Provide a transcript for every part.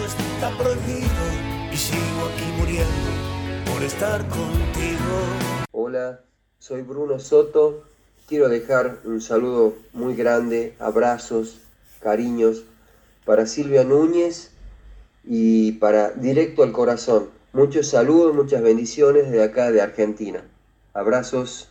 está prohibido y sigo aquí muriendo por estar contigo. Hola, soy Bruno Soto. Quiero dejar un saludo muy grande, abrazos, cariños para Silvia Núñez y para Directo al Corazón. Muchos saludos, muchas bendiciones de acá de Argentina. Abrazos.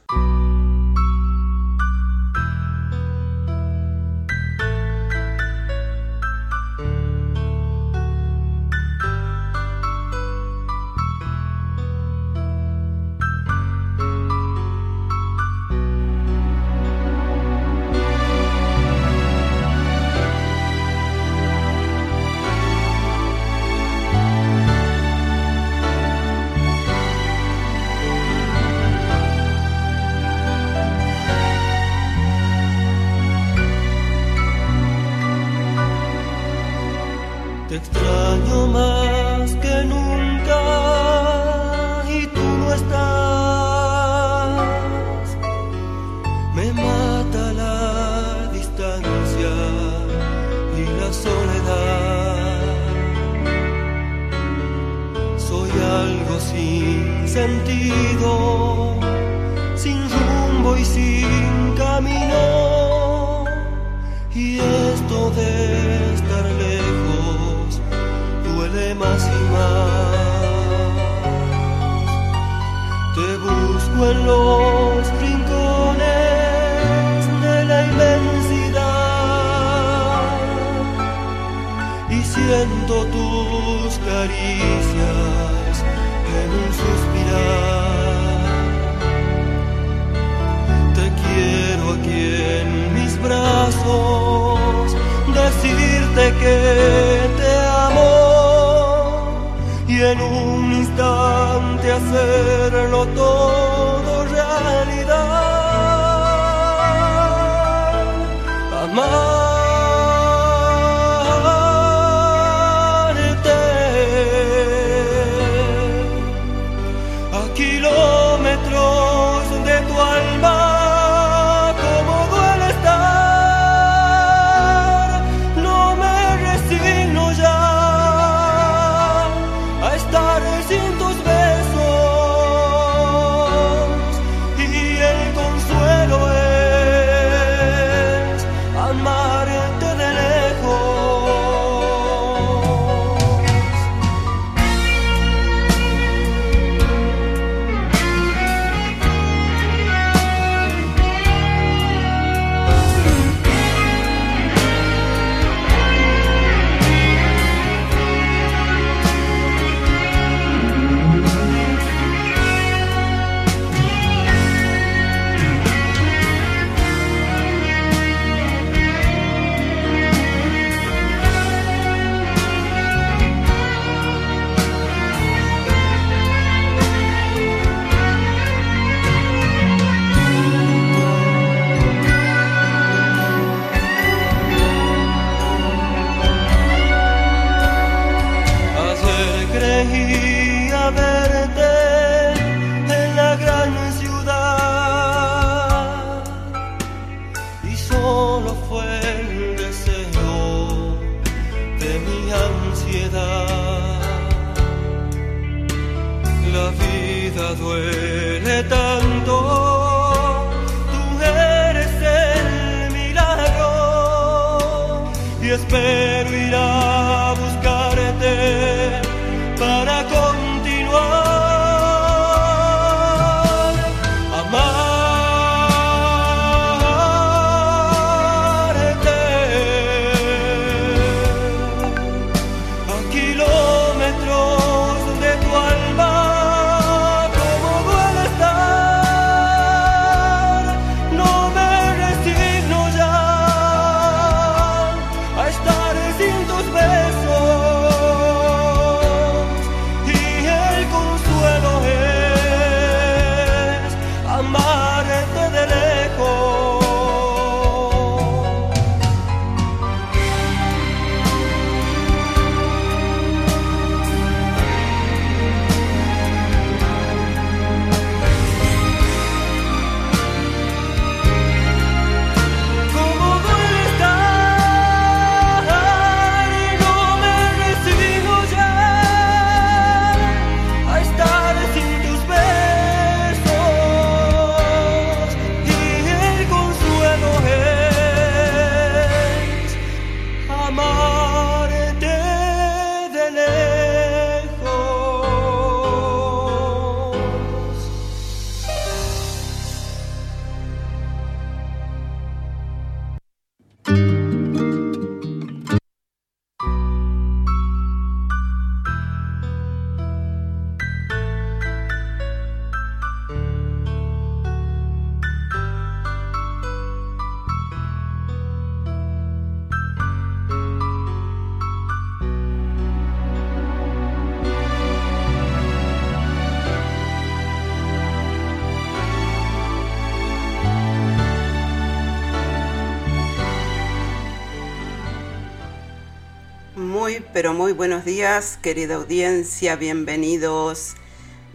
Muy buenos días, querida audiencia, bienvenidos,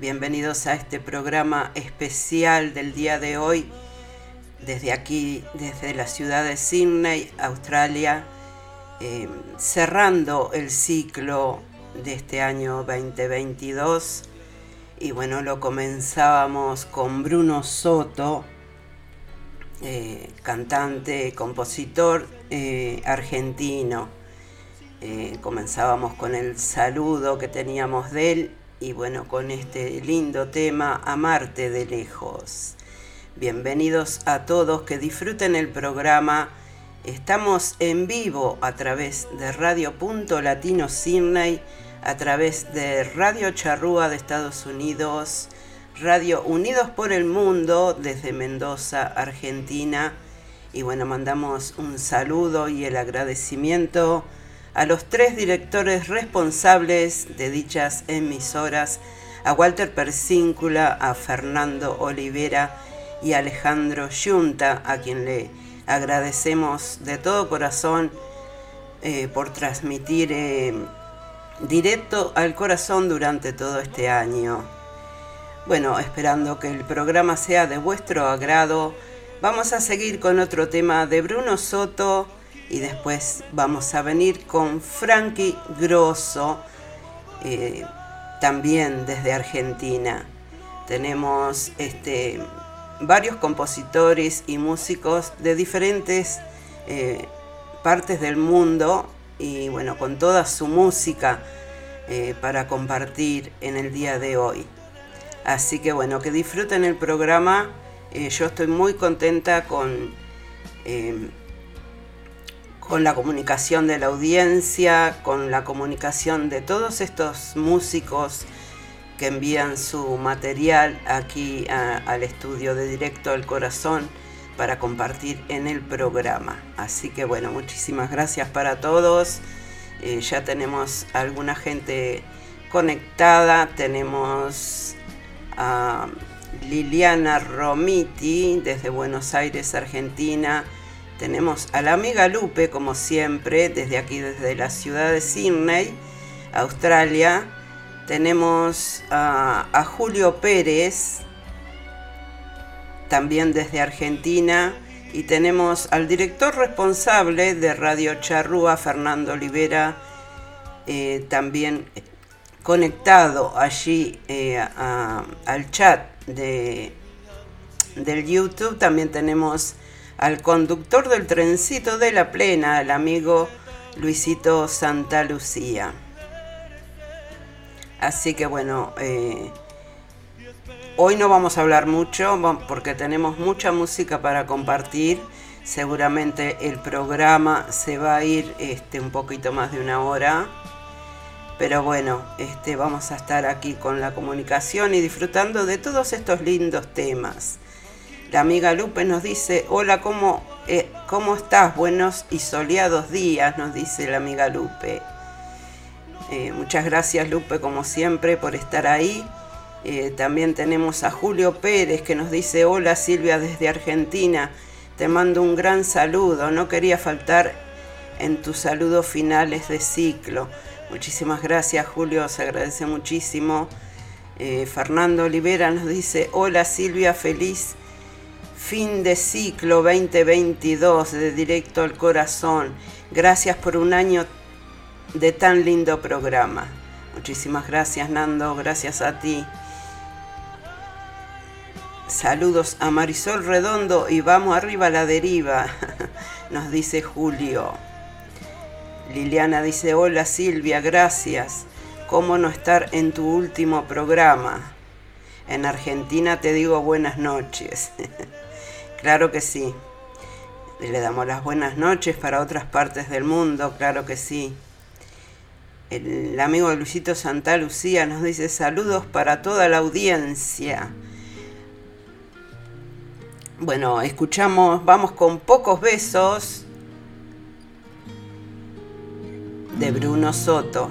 bienvenidos a este programa especial del día de hoy, desde aquí, desde la ciudad de Sydney, Australia, eh, cerrando el ciclo de este año 2022. Y bueno, lo comenzábamos con Bruno Soto, eh, cantante, compositor eh, argentino. Eh, comenzábamos con el saludo que teníamos de él y bueno, con este lindo tema, Amarte de lejos. Bienvenidos a todos, que disfruten el programa. Estamos en vivo a través de Radio Punto Latino Sydney, a través de Radio Charrúa de Estados Unidos, Radio Unidos por el Mundo desde Mendoza, Argentina. Y bueno, mandamos un saludo y el agradecimiento a los tres directores responsables de dichas emisoras, a Walter Persíncula, a Fernando Olivera y a Alejandro Yunta, a quien le agradecemos de todo corazón eh, por transmitir eh, directo al corazón durante todo este año. Bueno, esperando que el programa sea de vuestro agrado, vamos a seguir con otro tema de Bruno Soto y después vamos a venir con Frankie Grosso, eh, también desde Argentina. Tenemos este, varios compositores y músicos de diferentes eh, partes del mundo y bueno, con toda su música eh, para compartir en el día de hoy. Así que bueno, que disfruten el programa. yo estoy muy contenta con con la comunicación de la audiencia, con la comunicación de todos estos músicos que envían su material aquí al estudio de Directo al Corazón para compartir en el programa. Así que bueno, muchísimas gracias para todos. Eh, ya tenemos alguna gente conectada. Tenemos a Liliana Romiti desde Buenos Aires, Argentina. Tenemos a la amiga Lupe, como siempre, desde aquí, desde la ciudad de Sydney, Australia. Tenemos a, Julio Pérez, también desde Argentina. Y tenemos al director responsable de Radio Charrúa, Fernando Olivera, eh, también conectado allí eh, al chat de, del YouTube. También tenemos al conductor del trencito de la plena, al amigo Luisito Santa Lucía. Así que bueno, eh, hoy no vamos a hablar mucho porque tenemos mucha música para compartir. Seguramente el programa se va a ir este, un poquito más de una hora. Pero bueno, este, vamos a estar aquí con la comunicación y disfrutando de todos estos lindos temas. La amiga Lupe nos dice, hola, ¿cómo, eh, ¿cómo estás? Buenos y soleados días, nos dice la amiga Lupe. Eh, muchas gracias Lupe, como siempre, por estar ahí. Eh, también tenemos a Julio Pérez que nos dice, hola Silvia desde Argentina, te mando un gran saludo, no quería faltar en tus saludos finales de ciclo. Muchísimas gracias Julio, se agradece muchísimo. Fernando Olivera nos dice, hola Silvia, feliz Fin de ciclo 2022 de Directo al Corazón. Gracias por un año de tan lindo programa. Muchísimas gracias Nando, gracias a ti. Saludos a Marisol Redondo y vamos arriba a la deriva, nos dice Julio. Liliana dice, hola Silvia, gracias. ¿Cómo no estar en tu último programa? En Argentina te digo buenas noches. Claro que sí. Le damos las buenas noches para otras partes del mundo, claro que sí. El amigo Luisito Santa Lucía nos dice saludos para toda la audiencia. Bueno, escuchamos, vamos con pocos besos de Bruno Soto.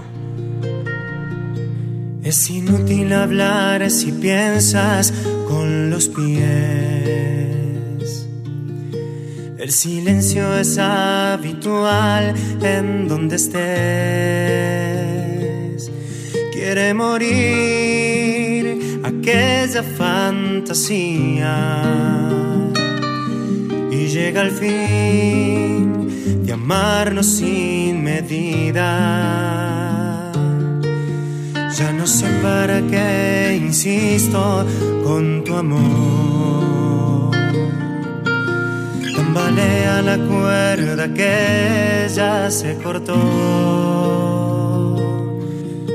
Es inútil hablar si piensas con los pies. El silencio es habitual en donde estés. morir aquella fantasía y llega el fin de amarnos sin medida. Ya no sé para qué insisto con tu amor. Tambalea la cuerda que ya se cortó.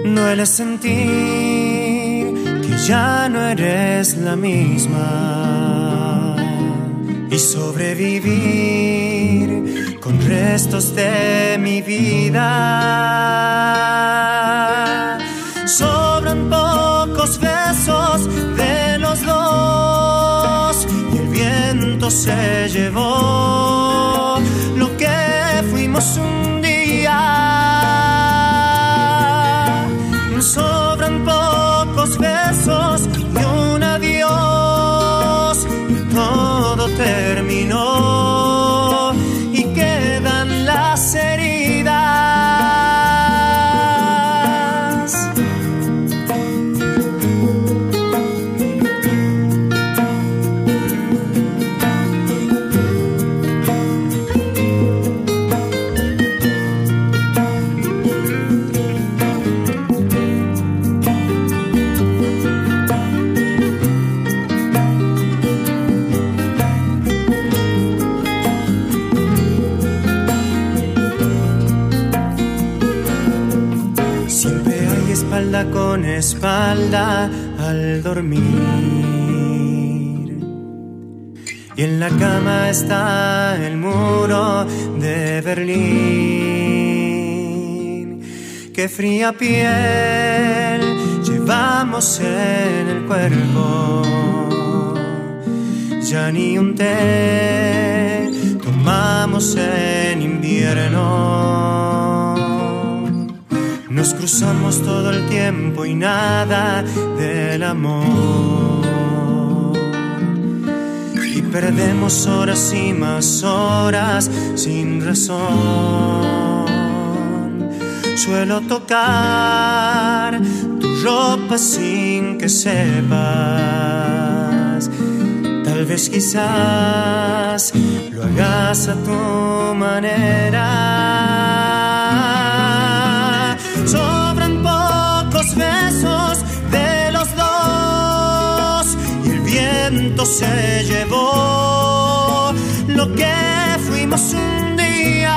Duele sentir que ya no eres la misma. Y sobrevivir con restos de mi vida. Sobran pocos besos de los dos se llevó lo que fuimos un día. sobran pocos espalda al dormir. Y en la cama está el muro de Berlín. Qué fría piel llevamos en el cuerpo. Ya ni un té tomamos en invierno. Nos cruzamos todo el tiempo y nada del amor. Y perdemos horas y más horas sin razón. Suelo tocar tu ropa sin que sepas. Tal vez quizás lo hagas a tu manera. Se llevó lo que fuimos un día.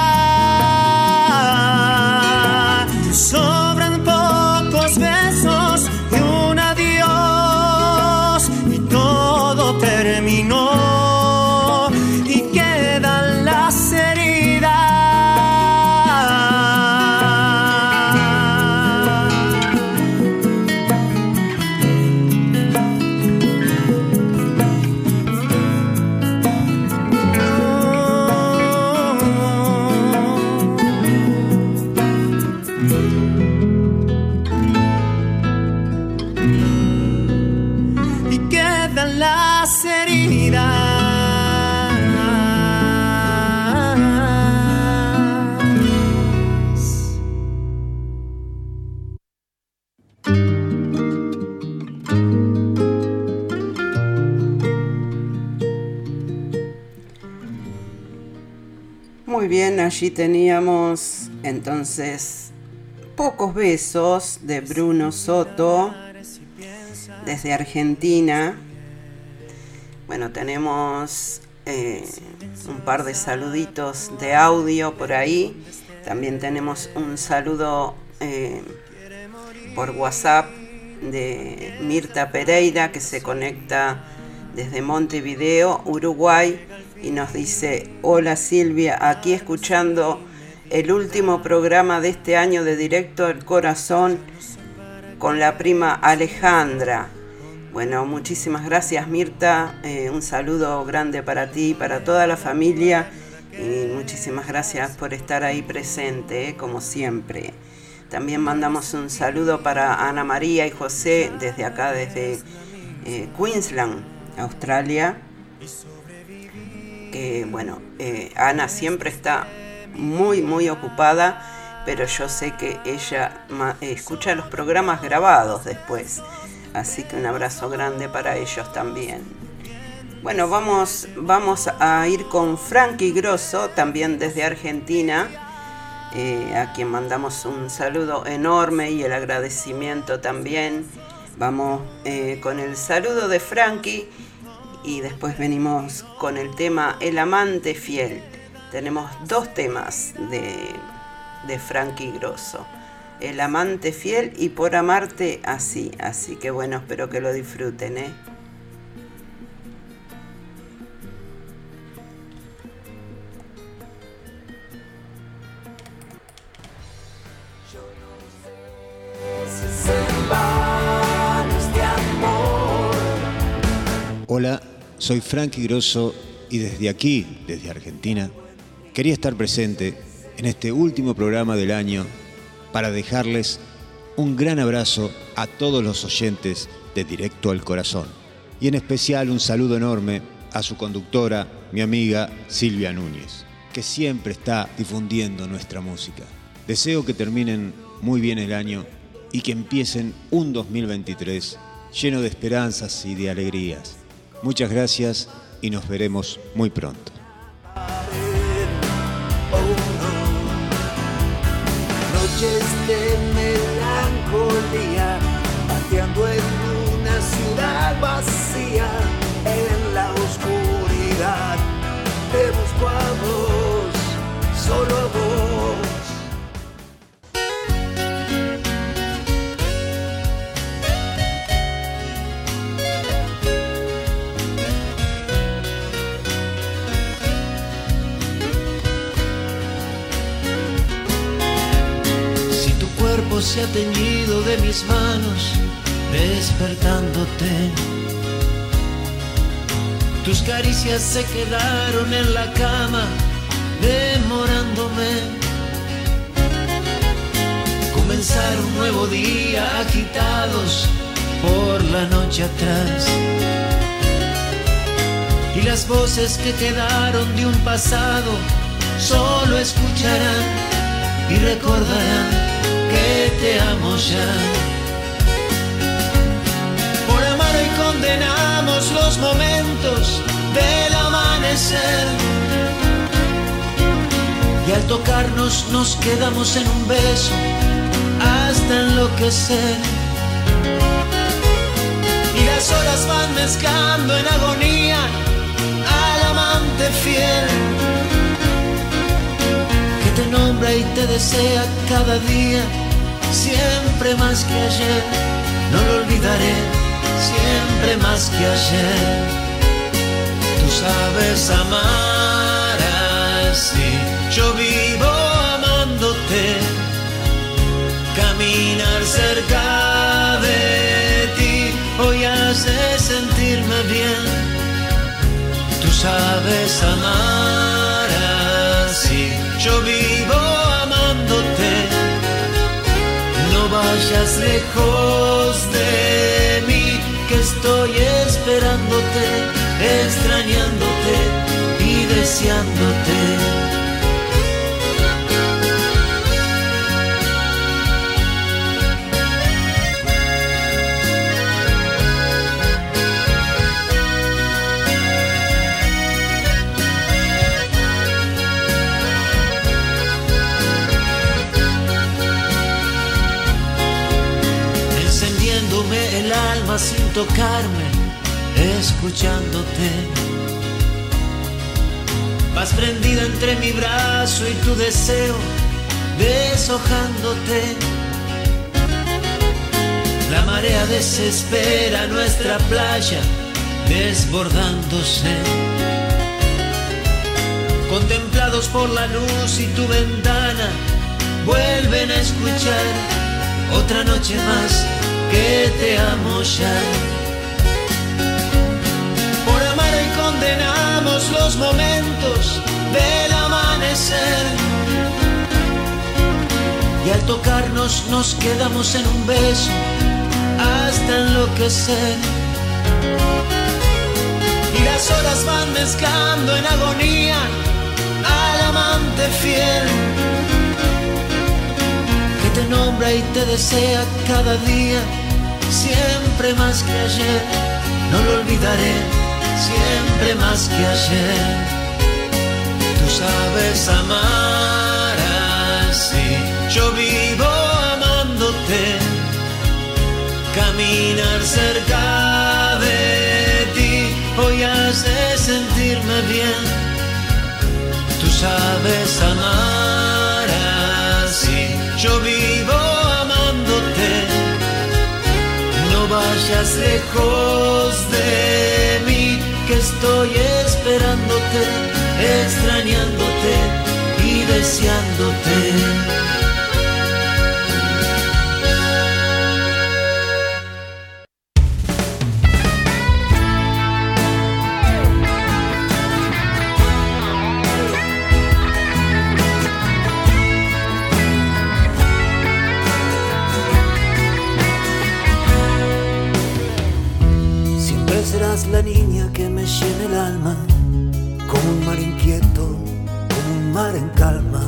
Muy bien, allí teníamos entonces pocos besos de Bruno Soto desde Argentina. Bueno, tenemos eh, un par de saluditos de audio por ahí. También tenemos un saludo eh, por WhatsApp de Mirta Pereira que se conecta desde Montevideo, Uruguay, y nos dice, hola Silvia, aquí escuchando el último programa de este año de Directo al Corazón con la prima Alejandra. Bueno, muchísimas gracias Mirta, eh, un saludo grande para ti y para toda la familia y muchísimas gracias por estar ahí presente, eh, como siempre. También mandamos un saludo para Ana María y José desde acá, desde eh, Queensland, Australia. Que bueno, eh, Ana siempre está muy, muy ocupada, pero yo sé que ella escucha los programas grabados después. Así que un abrazo grande para ellos también. Bueno, vamos, vamos a ir con Frankie Grosso, también desde Argentina, eh, a quien mandamos un saludo enorme y el agradecimiento también. Vamos eh, con el saludo de Frankie y después venimos con el tema El amante fiel. Tenemos dos temas de, de Frankie Grosso. El amante fiel y por amarte así. Así que bueno, espero que lo disfruten, ¿eh? Hola, soy Frankie Grosso y desde aquí, desde Argentina, quería estar presente en este último programa del año para dejarles un gran abrazo a todos los oyentes de Directo al Corazón y en especial un saludo enorme a su conductora, mi amiga Silvia Núñez, que siempre está difundiendo nuestra música. Deseo que terminen muy bien el año y que empiecen un 2023 lleno de esperanzas y de alegrías Muchas gracias y nos veremos muy pronto. Noches de melancolía, pateando en una ciudad vacía, en la oscuridad, te busco a vos, solo a vos. Se ha teñido de mis manos, despertándote. Tus caricias se quedaron en la cama, demorándome. Comenzar un nuevo día agitados por la noche atrás. Y las voces que quedaron de un pasado solo escucharán y recordarán que te amo ya. Por amar y condenamos los momentos del amanecer. Y al tocarnos nos quedamos en un beso hasta enloquecer. Y las horas van mezclando en agonía al amante fiel que te nombra y te desea cada día siempre más que ayer, no lo olvidaré, siempre más que ayer. Tú sabes amar así, yo vivo amándote, caminar cerca de ti, hoy hace sentirme bien. Tú sabes amar así, yo vivo vayas lejos de mí, que estoy esperándote, extrañándote y deseándote. Sin tocarme, escuchándote. Vas prendida entre mi brazo y tu deseo, deshojándote. La marea desespera nuestra playa, desbordándose. Contemplados por la luz y tu ventana, vuelven a escuchar otra noche más que te amo ya. Por amar y condenamos los momentos del amanecer. Y al tocarnos nos quedamos en un beso hasta enloquecer. Y las horas van mezclando en agonía al amante fiel te nombra y te desea cada día, siempre más que ayer. No lo olvidaré, siempre más que ayer. Tú sabes amar así, yo vivo amándote, caminar cerca de ti, hoy hace sentirme bien. Tú sabes amar lejos de mí, que estoy esperándote, extrañándote y deseándote. Llena el alma, como un mar inquieto, como un mar en calma,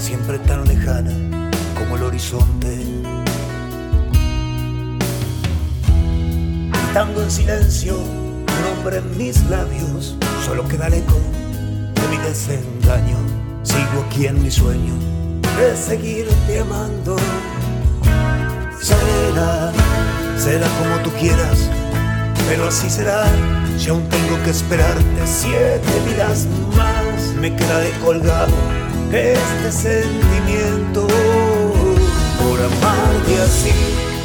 siempre tan lejana como el horizonte. Gritando en silencio tu nombre en mis labios, solo queda el eco de mi desengaño. Sigo aquí en mi sueño de seguirte amando. Será, será como tú quieras, pero así será. Si aún tengo que esperarte siete vidas más, me quedaré colgado de este sentimiento por amarte así.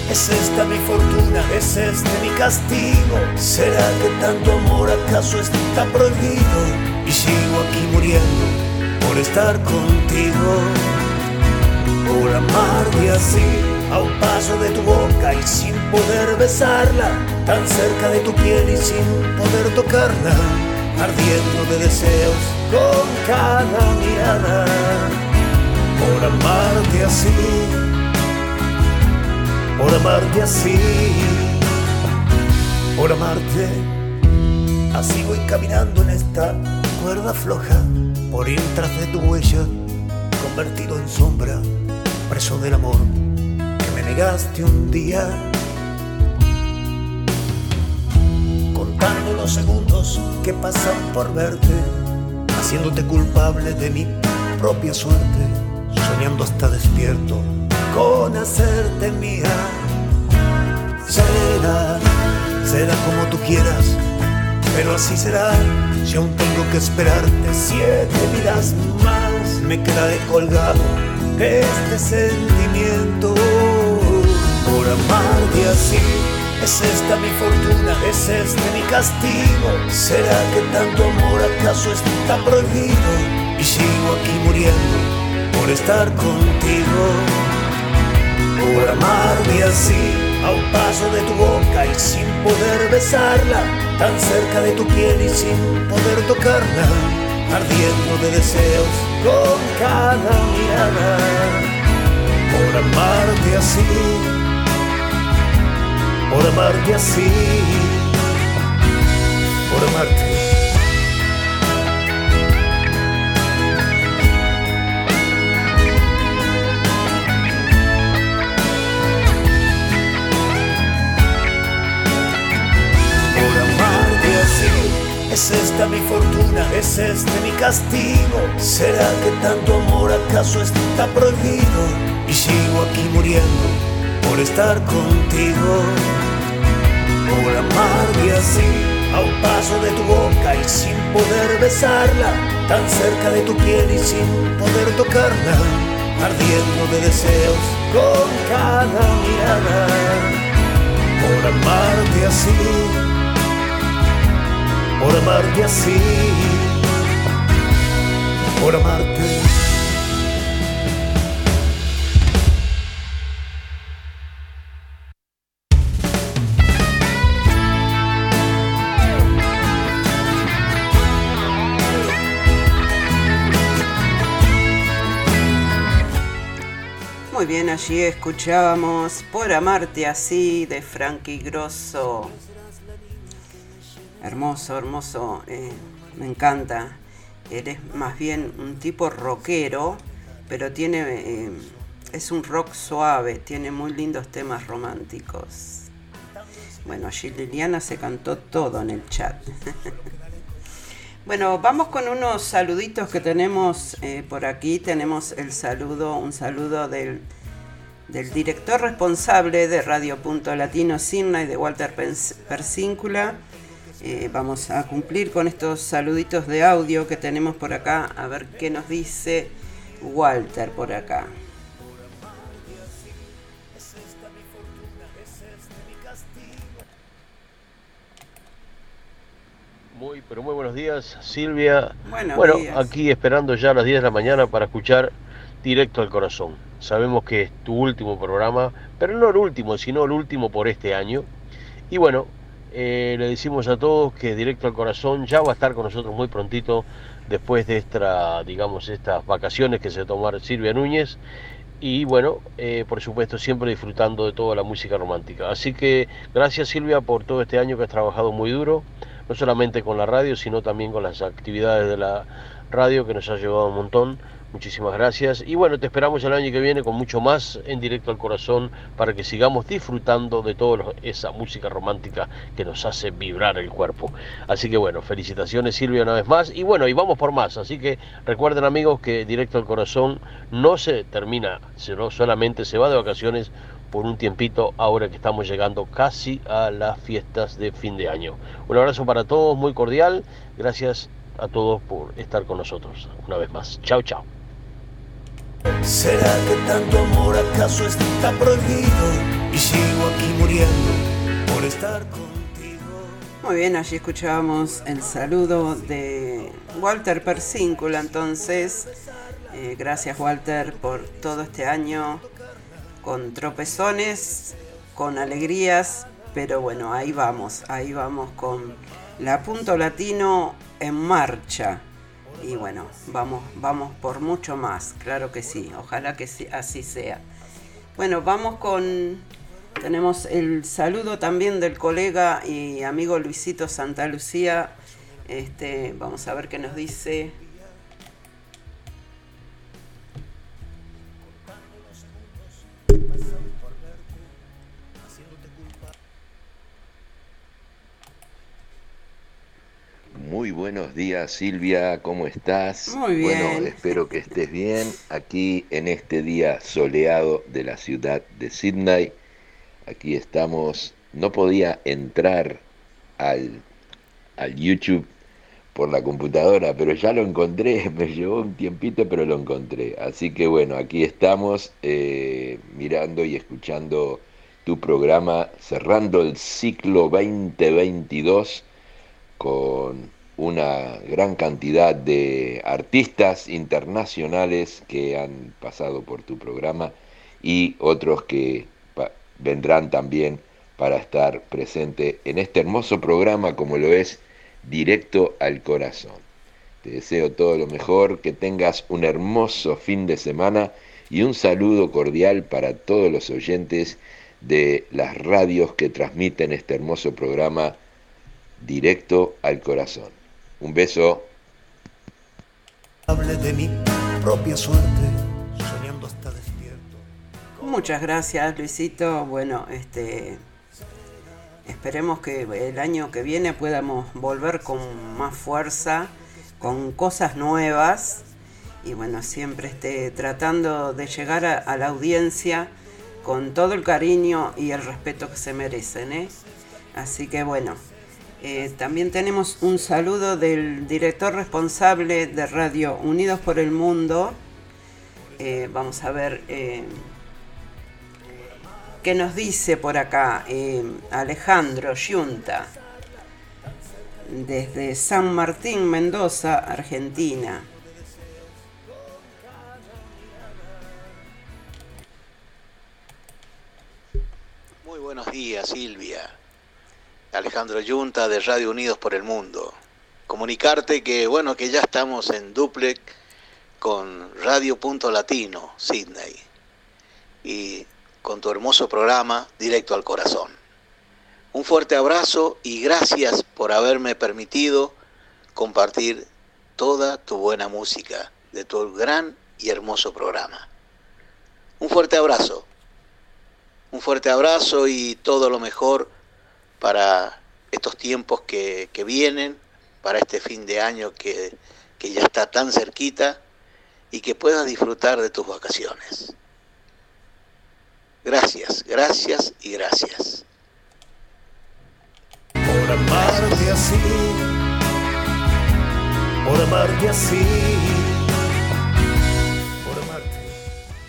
Es esta mi fortuna, es este mi castigo. ¿Será que tanto amor acaso está prohibido? Y sigo aquí muriendo por estar contigo por amarte así, a un paso de tu boca y sin poder besarla, tan cerca de tu piel y sin poder tocarla, ardiendo de deseos con cada mirada, por amarte así, por amarte así, por amarte. Así voy caminando en esta cuerda floja, por ir tras de tu huella, convertido en sombra preso del amor que me negaste un día. Contando los segundos que pasan por verte, haciéndote culpable de mi propia suerte, soñando hasta despierto con hacerte mía. Será, será como tú quieras, pero así será. Si aún tengo que esperarte siete vidas más, me quedaré colgado este sentimiento por amarte así. Es esta mi fortuna, es este mi castigo. ¿Será que tanto amor acaso está prohibido? Y sigo aquí muriendo por estar contigo, por amarte así, a un paso de tu boca y sin poder besarla, tan cerca de tu piel y sin poder tocarla ardiendo de deseos con cada mirada, por amarte así, por amarte así, por amarte. Por amarte así. Es esta mi fortuna, es este mi castigo. ¿Será que tanto amor acaso está prohibido? Y sigo aquí muriendo por estar contigo, por amarte así, a un paso de tu boca y sin poder besarla, tan cerca de tu piel y sin poder tocarla, ardiendo de deseos con cada mirada, por amarte así por amarte así, por amarte. Bien, allí escuchábamos Por amarte así de Frankie Grosso. Hermoso, hermoso, eh, me encanta. Él es más bien un tipo rockero, pero tiene eh, es un rock suave, tiene muy lindos temas románticos. Bueno, allí Liliana se cantó todo en el chat. bueno, vamos con unos saluditos que tenemos eh, por aquí. Tenemos el saludo, un saludo del, del director responsable de Radio Punto Latino Sydney, de Walter Persíncula. Eh, vamos a cumplir con estos saluditos de audio que tenemos por acá, a ver qué nos dice Walter por acá. Muy, pero muy buenos días, Silvia. bueno, aquí esperando ya a las 10 de la mañana para escuchar Directo al Corazón. Sabemos que es tu último programa, pero no el último, sino el último por este año. Y bueno, eh, le decimos a todos que Directo al Corazón ya va a estar con nosotros muy prontito después de esta, digamos, estas vacaciones que se tomar Silvia Núñez y bueno, eh, por supuesto siempre disfrutando de toda la música romántica. Así que gracias Silvia por todo este año que has trabajado muy duro no solamente con la radio, sino también con las actividades de la radio que nos ha llevado un montón. Muchísimas gracias. Y bueno, te esperamos el año que viene con mucho más en directo al corazón para que sigamos disfrutando de toda esa música romántica que nos hace vibrar el cuerpo. Así que bueno, felicitaciones Silvia una vez más. Y bueno, y vamos por más. Así que recuerden amigos que directo al corazón no se termina, sino solamente se va de vacaciones por un tiempito ahora que estamos llegando casi a las fiestas de fin de año. Un abrazo para todos, muy cordial. Gracias a todos por estar con nosotros una vez más. Chao, chao. ¿Será que tanto amor acaso está prohibido y sigo aquí muriendo por estar contigo? Muy bien, allí escuchábamos el saludo de Walter Persíncula, entonces. Eh, gracias Walter por todo este año con tropezones, con alegrías, pero bueno, ahí vamos, ahí vamos con la Punto Latino en marcha. Y bueno, vamos, vamos por mucho más, claro que sí, ojalá que así sea. Bueno, vamos con, tenemos el saludo también del colega y amigo Luisito Santa Lucía. Este, vamos a ver qué nos dice. Muy buenos días Silvia, ¿cómo estás? Muy bien. Bueno, espero que estés bien aquí en este día soleado de la ciudad de Sydney. Aquí estamos, no podía entrar al, al YouTube por la computadora, pero ya lo encontré, me llevó un tiempito, pero lo encontré. Así que bueno, aquí estamos eh, mirando y escuchando tu programa, cerrando el ciclo 2022 con una gran cantidad de artistas internacionales que han pasado por tu programa y otros que vendrán también para estar presente en este hermoso programa como lo es directo al corazón. Te deseo todo lo mejor, que tengas un hermoso fin de semana y un saludo cordial para todos los oyentes de las radios que transmiten este hermoso programa directo al corazón. Un beso. Hable de mi propia suerte, soñando hasta despierto. Muchas gracias, Luisito. Bueno, este Esperemos que el año que viene podamos volver con más fuerza, con cosas nuevas y bueno, siempre esté tratando de llegar a, la audiencia con todo el cariño y el respeto que se merecen. ¿eh? Así que bueno, eh, también tenemos un saludo del director responsable de Radio Unidos por el Mundo. Eh, vamos a ver ¿Qué nos dice por acá eh, Alejandro Yunta? Desde San Martín, Mendoza, Argentina. Muy buenos días, Silvia. Alejandro Yunta de Radio Unidos por el Mundo. Comunicarte que, bueno, que ya estamos en duplex con Radio Punto Latino, Sydney. Y con tu hermoso programa Directo al Corazón. Un fuerte abrazo y gracias por haberme permitido compartir toda tu buena música de tu gran y hermoso programa. Un fuerte abrazo. Un fuerte abrazo y todo lo mejor para estos tiempos que, vienen, para este fin de año que, que ya está tan cerquita y que puedas disfrutar de tus vacaciones. Gracias, gracias y gracias. Por amarte así, por amarte así, por amarte.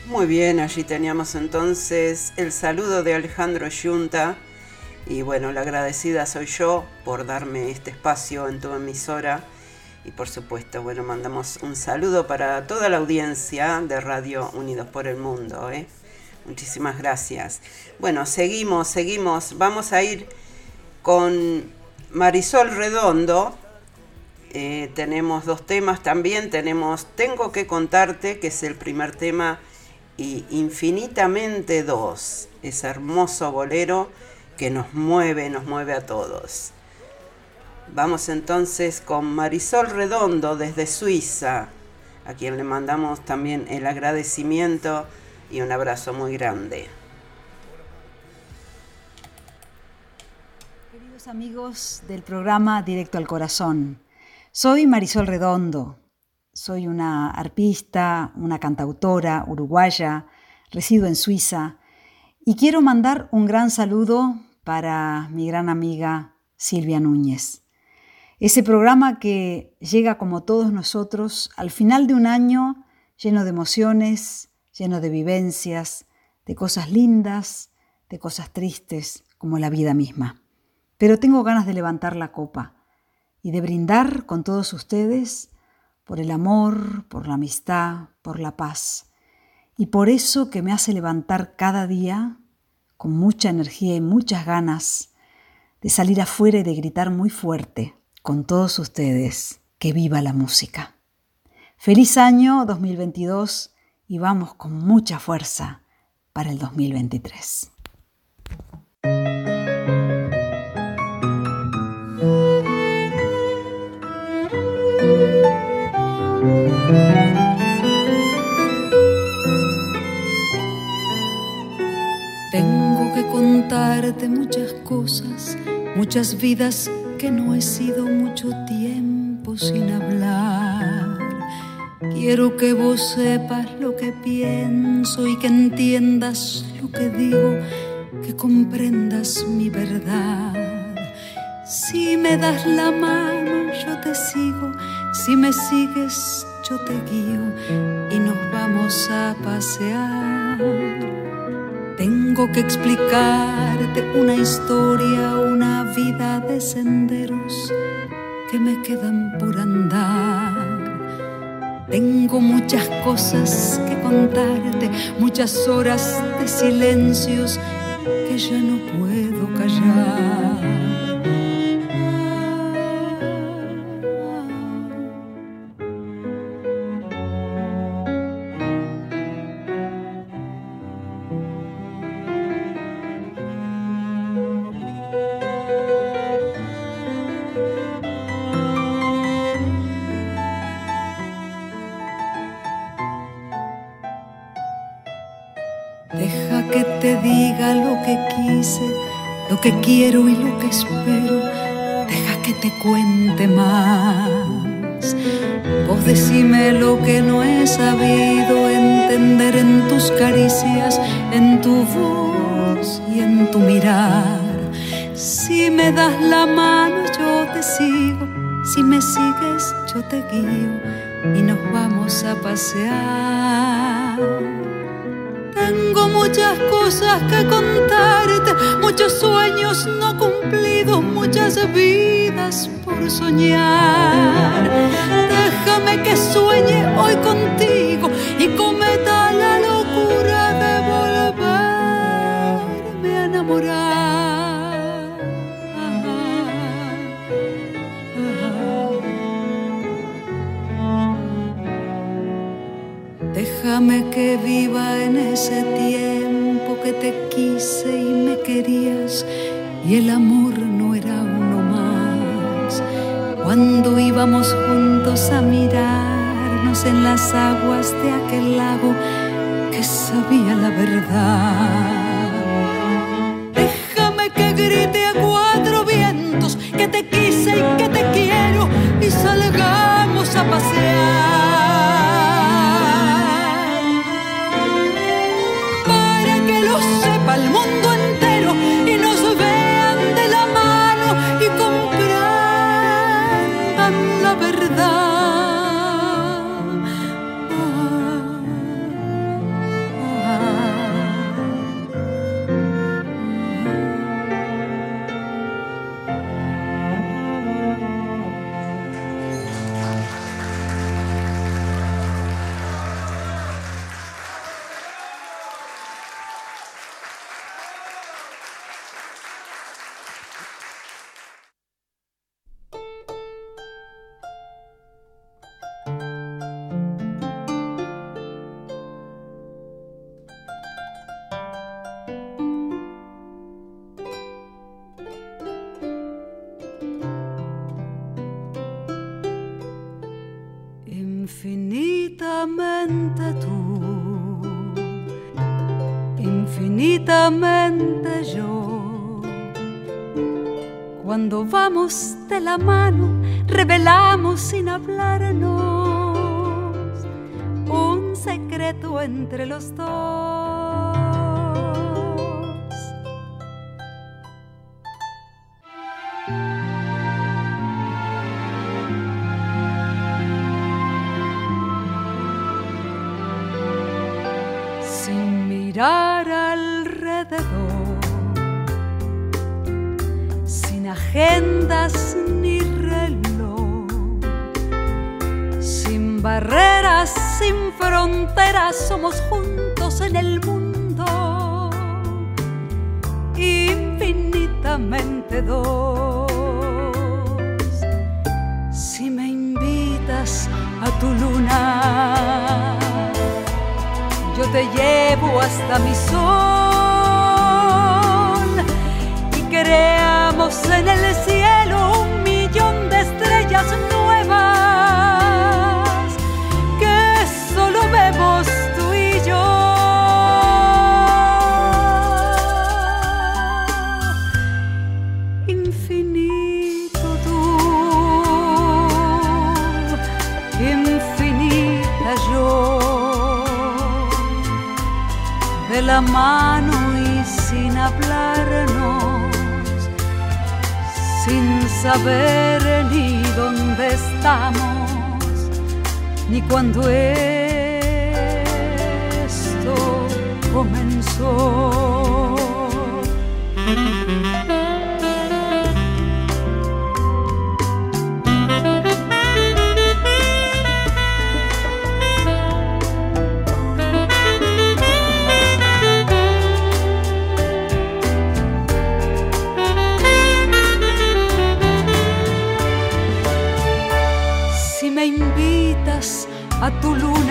Muy bien, allí teníamos entonces el saludo de Alejandro Yunta. Y bueno, la agradecida soy yo por darme este espacio en tu emisora y por supuesto, bueno, mandamos un saludo para toda la audiencia de Radio Unidos por el Mundo. ¿eh? Muchísimas gracias. Bueno, seguimos, seguimos. Vamos a ir con Marisol Redondo. Eh, tenemos dos temas también. Tenemos Tengo que contarte, que es el primer tema, y Infinitamente dos, ese hermoso bolero que nos mueve, nos mueve a todos. Vamos entonces con Marisol Redondo desde Suiza, a quien le mandamos también el agradecimiento y un abrazo muy grande. Queridos amigos del programa Directo al Corazón, soy Marisol Redondo, soy una arpista, una cantautora uruguaya, resido en Suiza y quiero mandar un gran saludo para mi gran amiga Silvia Núñez. Ese programa que llega como todos nosotros al final de un año lleno de emociones, lleno de vivencias, de cosas lindas, de cosas tristes, como la vida misma. Pero tengo ganas de levantar la copa y de brindar con todos ustedes por el amor, por la amistad, por la paz. Y por eso que me hace levantar cada día con mucha energía y muchas ganas de salir afuera y de gritar muy fuerte con todos ustedes que viva la música. Feliz año 2022 y vamos con mucha fuerza para el 2023. Muchas cosas, muchas vidas que no he sido mucho tiempo sin hablar. Quiero que vos sepas lo que pienso y que entiendas lo que digo, que comprendas mi verdad. Si me das la mano, yo te sigo, si me sigues, yo te guío y nos vamos a pasear. Tengo que explicarte una historia, una vida de senderos que me quedan por andar. Tengo muchas cosas que contarte, muchas horas de silencios que ya no puedo callar. Decime lo que no he sabido entender en tus caricias, en tu voz y en tu mirar. Si me das la mano yo te sigo, si me sigues yo te guío y nos vamos a pasear. Tengo muchas cosas que contarte, muchos sueños no cumplidos, muchas vidas soñar. Déjame que sueñe hoy contigo y cometa la locura de volverme a enamorar. Déjame que viva en ese tiempo que te quise y me querías y el amor Cuando íbamos juntos a mirarnos en las aguas de aquel lago que sabía la verdad. Déjame que grite a cuatro vientos que te quise y que te quiero y salgamos a pasear. Vamos de la mano, revelamos sin hablarnos un secreto entre los dos. Somos juntos en el mundo, infinitamente dos. Si me invitas a tu luna, yo te llevo hasta mi sol y creas en el cielo y sin hablarnos sin saber ni dónde estamos, ni cuándo esto comenzó.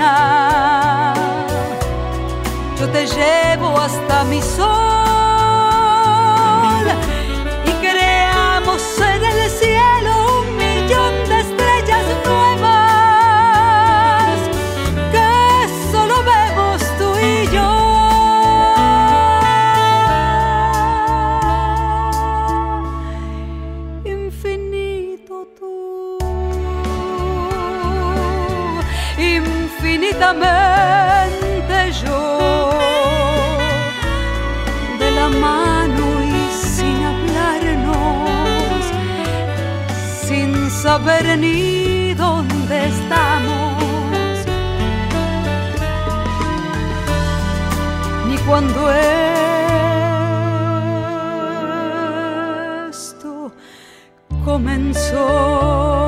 Luna. Yo te llevo hasta mi sol. Ni cuándo esto comenzó.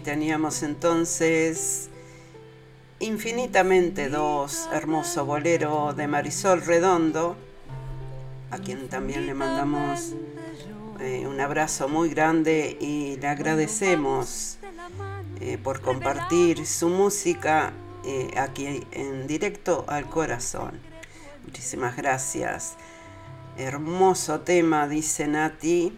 Teníamos entonces Infinitamente dos, hermoso bolero de Marisol Redondo, a quien también le mandamos eh, un abrazo muy grande y le agradecemos eh, por compartir su música eh, aquí en directo al corazón. Muchísimas gracias. Hermoso tema, dice Nati.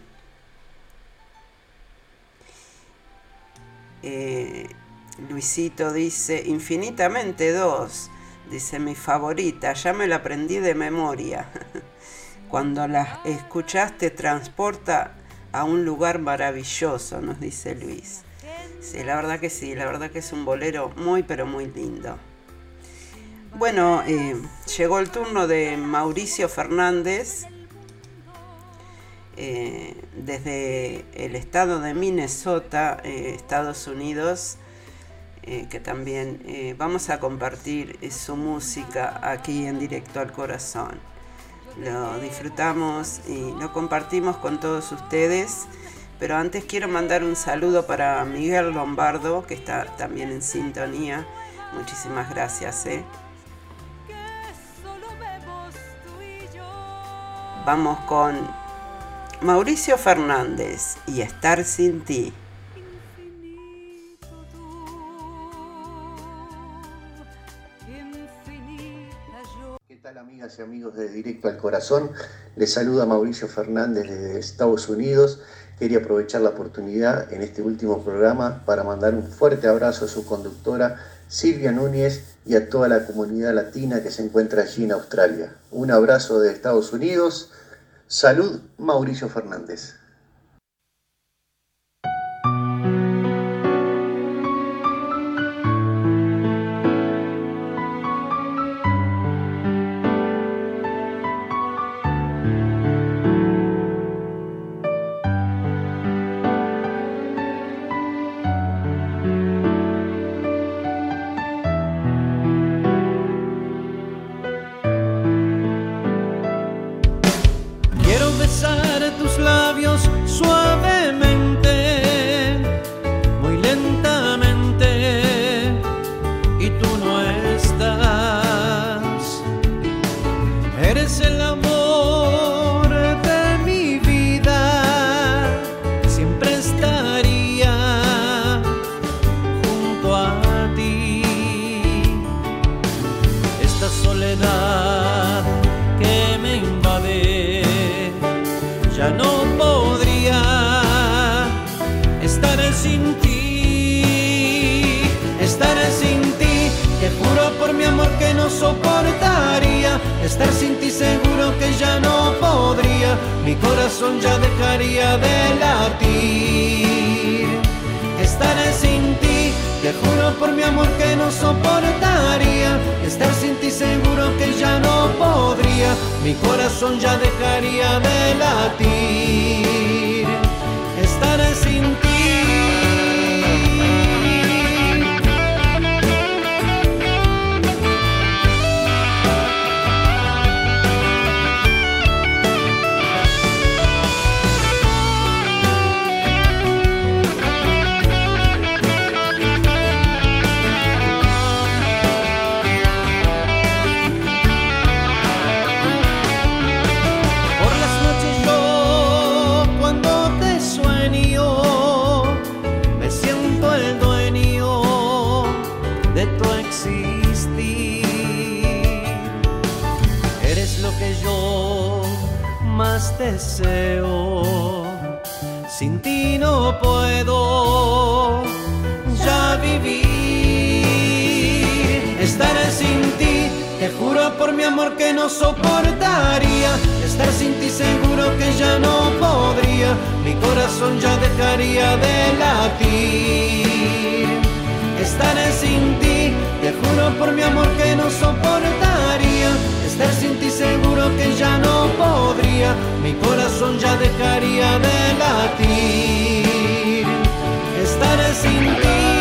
Luisito dice, infinitamente dos. Dice, mi favorita, ya me la aprendí de memoria. Cuando la escuchaste transporta a un lugar maravilloso, nos dice Luis. Sí, la verdad que sí, la verdad que es un bolero muy, pero muy lindo. Bueno, eh, llegó el turno de Mauricio Fernández, eh, desde el estado de Minnesota, eh, Estados Unidos, eh, que también vamos a compartir su música aquí en directo al corazón. Lo disfrutamos y lo compartimos con todos ustedes. Pero antes quiero mandar un saludo para Miguel Lombardo, que está también en sintonía. Muchísimas gracias. Vamos con Mauricio Fernández y Estar sin ti. y amigos de Directo al Corazón. Les saluda Mauricio Fernández desde Estados Unidos. Quería aprovechar la oportunidad en este último programa para mandar un fuerte abrazo a su conductora Silvia Núñez y a toda la comunidad latina que se encuentra allí en Australia. Un abrazo de Estados Unidos. Salud, Mauricio Fernández. mi corazón ya dejaría de latir. Estaré sin ti, te juro por mi amor que no soportaría. Estar sin ti seguro que ya no podría, mi corazón ya dejaría de latir. Estaré sin ti deseo. Sin ti no puedo ya vivir. Estaré sin ti, te juro por mi amor que no soportaría. Estar sin ti seguro que ya no podría. Mi corazón ya dejaría de latir. Estaré sin ti, te juro por mi amor que no soportaría. Estar sin ti seguro que ya no podría mi corazón ya dejaría de latir. Estaré sin ti.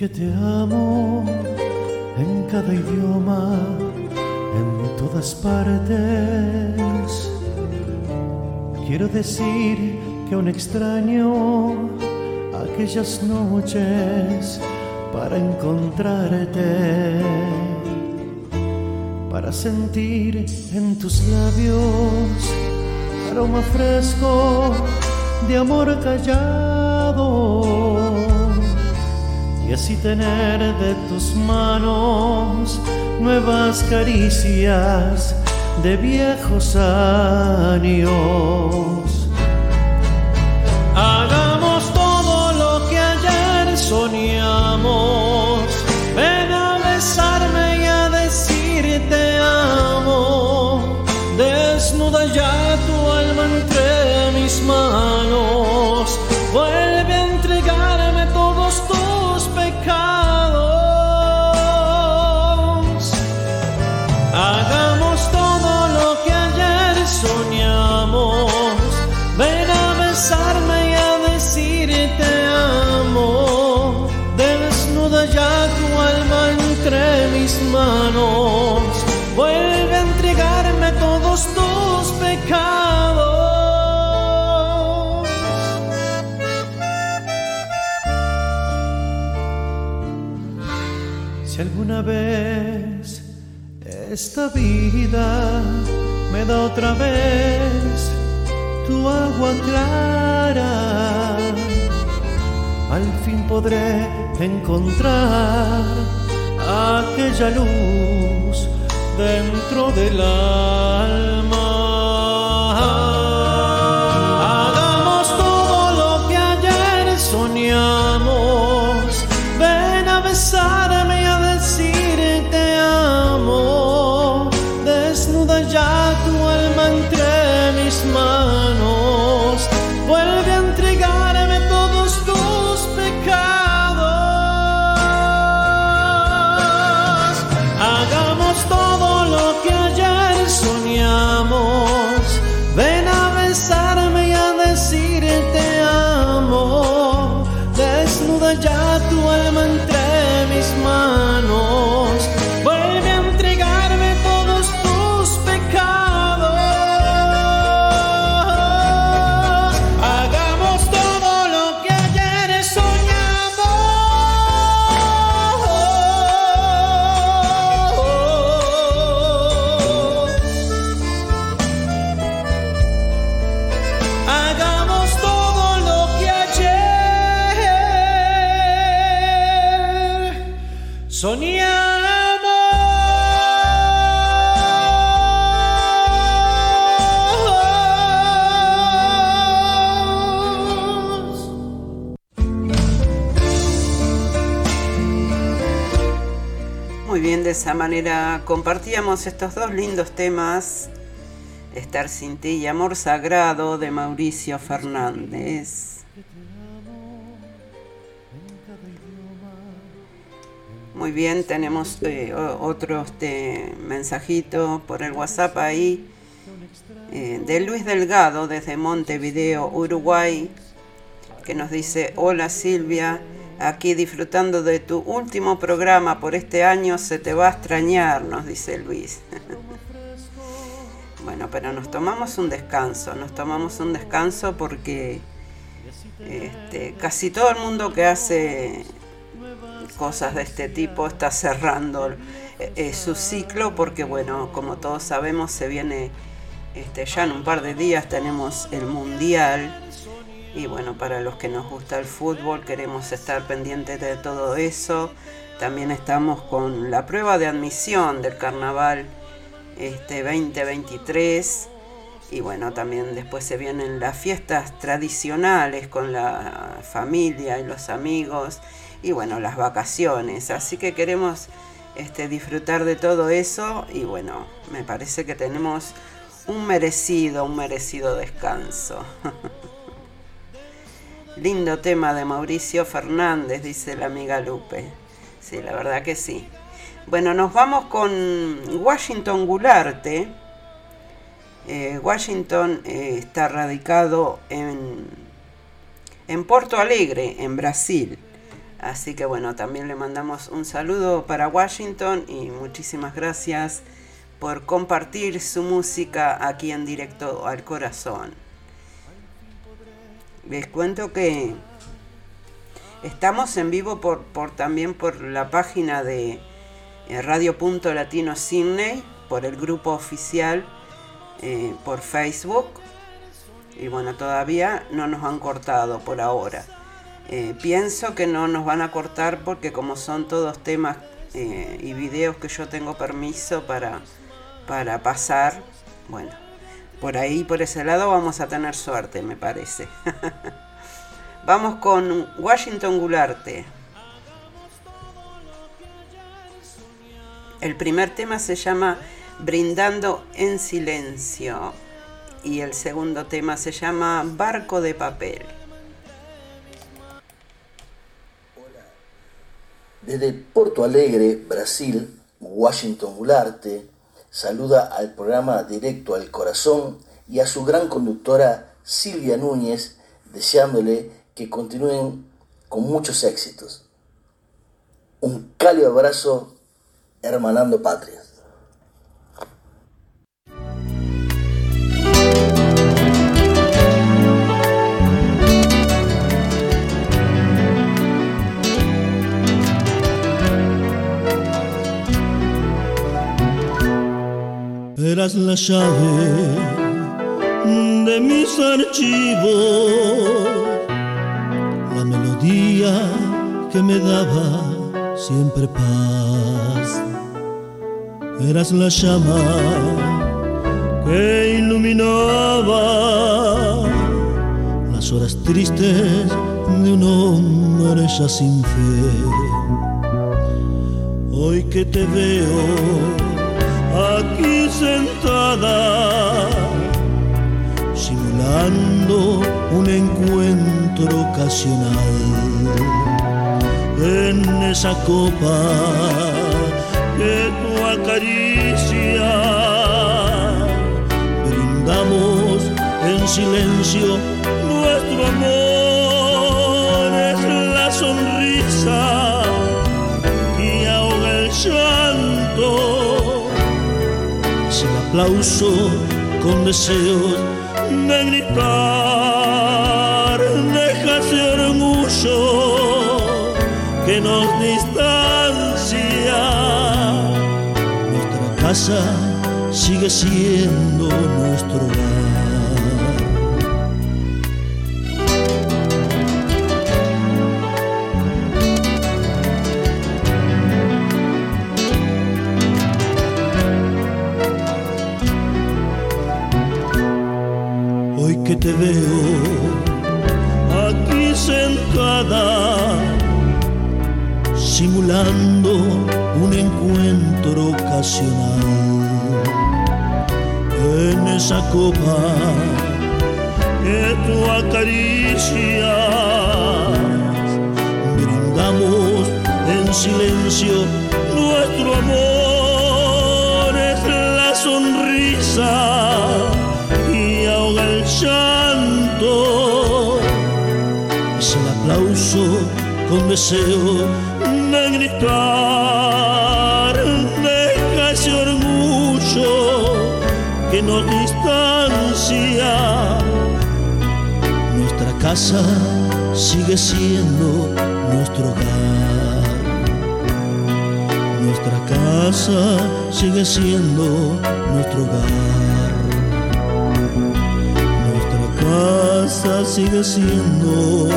Que te amo en cada idioma, en todas partes. Quiero decir que un extraño aquellas noches para encontrarte, para sentir en tus labios aroma fresco de amor callado y así tener de tus manos nuevas caricias de viejos años. Vida me da otra vez tu agua clara, al fin podré encontrar aquella luz dentro del alma. Esa manera compartíamos estos dos lindos temas, Estar sin ti y Amor Sagrado de Mauricio Fernández. Muy bien, tenemos eh, otro este, mensajito por el WhatsApp ahí eh, de Luis Delgado desde Montevideo, Uruguay, que nos dice, hola Silvia, aquí disfrutando de tu último programa por este año, se te va a extrañar, nos dice Luis. bueno, pero nos tomamos un descanso, nos tomamos un descanso porque este, casi todo el mundo que hace cosas de este tipo está cerrando eh, eh, su ciclo porque bueno, como todos sabemos se viene este, ya en un par de días tenemos el mundial y bueno, para los que nos gusta el fútbol queremos estar pendientes de todo eso. También estamos con la prueba de admisión del carnaval este 2023 y bueno, también después se vienen las fiestas tradicionales con la familia y los amigos y bueno, las vacaciones. Así que queremos este, disfrutar de todo eso y bueno, me parece que tenemos un merecido, un merecido descanso. Lindo tema de Mauricio Fernández, dice la amiga Lupe. Sí, la verdad que sí. Bueno, nos vamos con Washington Gularte. Eh, Washington eh, está radicado en, en Porto Alegre, en Brasil. Así que bueno, también le mandamos un saludo para Washington y muchísimas gracias por compartir su música aquí en directo al corazón. Les cuento que estamos en vivo por, también por la página de eh, Radio Punto Latino Sydney, por el grupo oficial, eh, por Facebook. Y bueno, todavía no nos han cortado por ahora. Eh, pienso que no nos van a cortar porque como son todos temas y videos que yo tengo permiso para para pasar. Bueno, por ahí, por ese lado vamos a tener suerte, me parece. vamos con Washington Gularte. El primer tema se llama Brindando en Silencio y el segundo tema se llama Barco de Papel. Desde Porto Alegre, Brasil, Washington Gularte saluda al programa Directo al Corazón y a su gran conductora Silvia Núñez, deseándole que continúen con muchos éxitos. Un cálido abrazo, hermanando patrias. Eras la llave de mis archivos, la melodía que me daba siempre paz. Eras la llama que iluminaba las horas tristes de un hombre ya sin fe. Hoy que te veo aquí sentada, simulando un encuentro ocasional. En esa copa que tú acaricia, brindamos en silencio aplauso con deseos de gritar. Deja ese orgullo que nos distancia. Nuestra casa sigue siendo nuestro. Te veo aquí sentada, simulando un encuentro ocasional. En esa copa que tú acaricias, brindamos en silencio nuestro amor, es la sonrisa con deseo de gritar. Deja ese orgullo que nos distancia. Nuestra casa sigue siendo nuestro hogar. Nuestra casa sigue siendo nuestro hogar. casa sigue siendo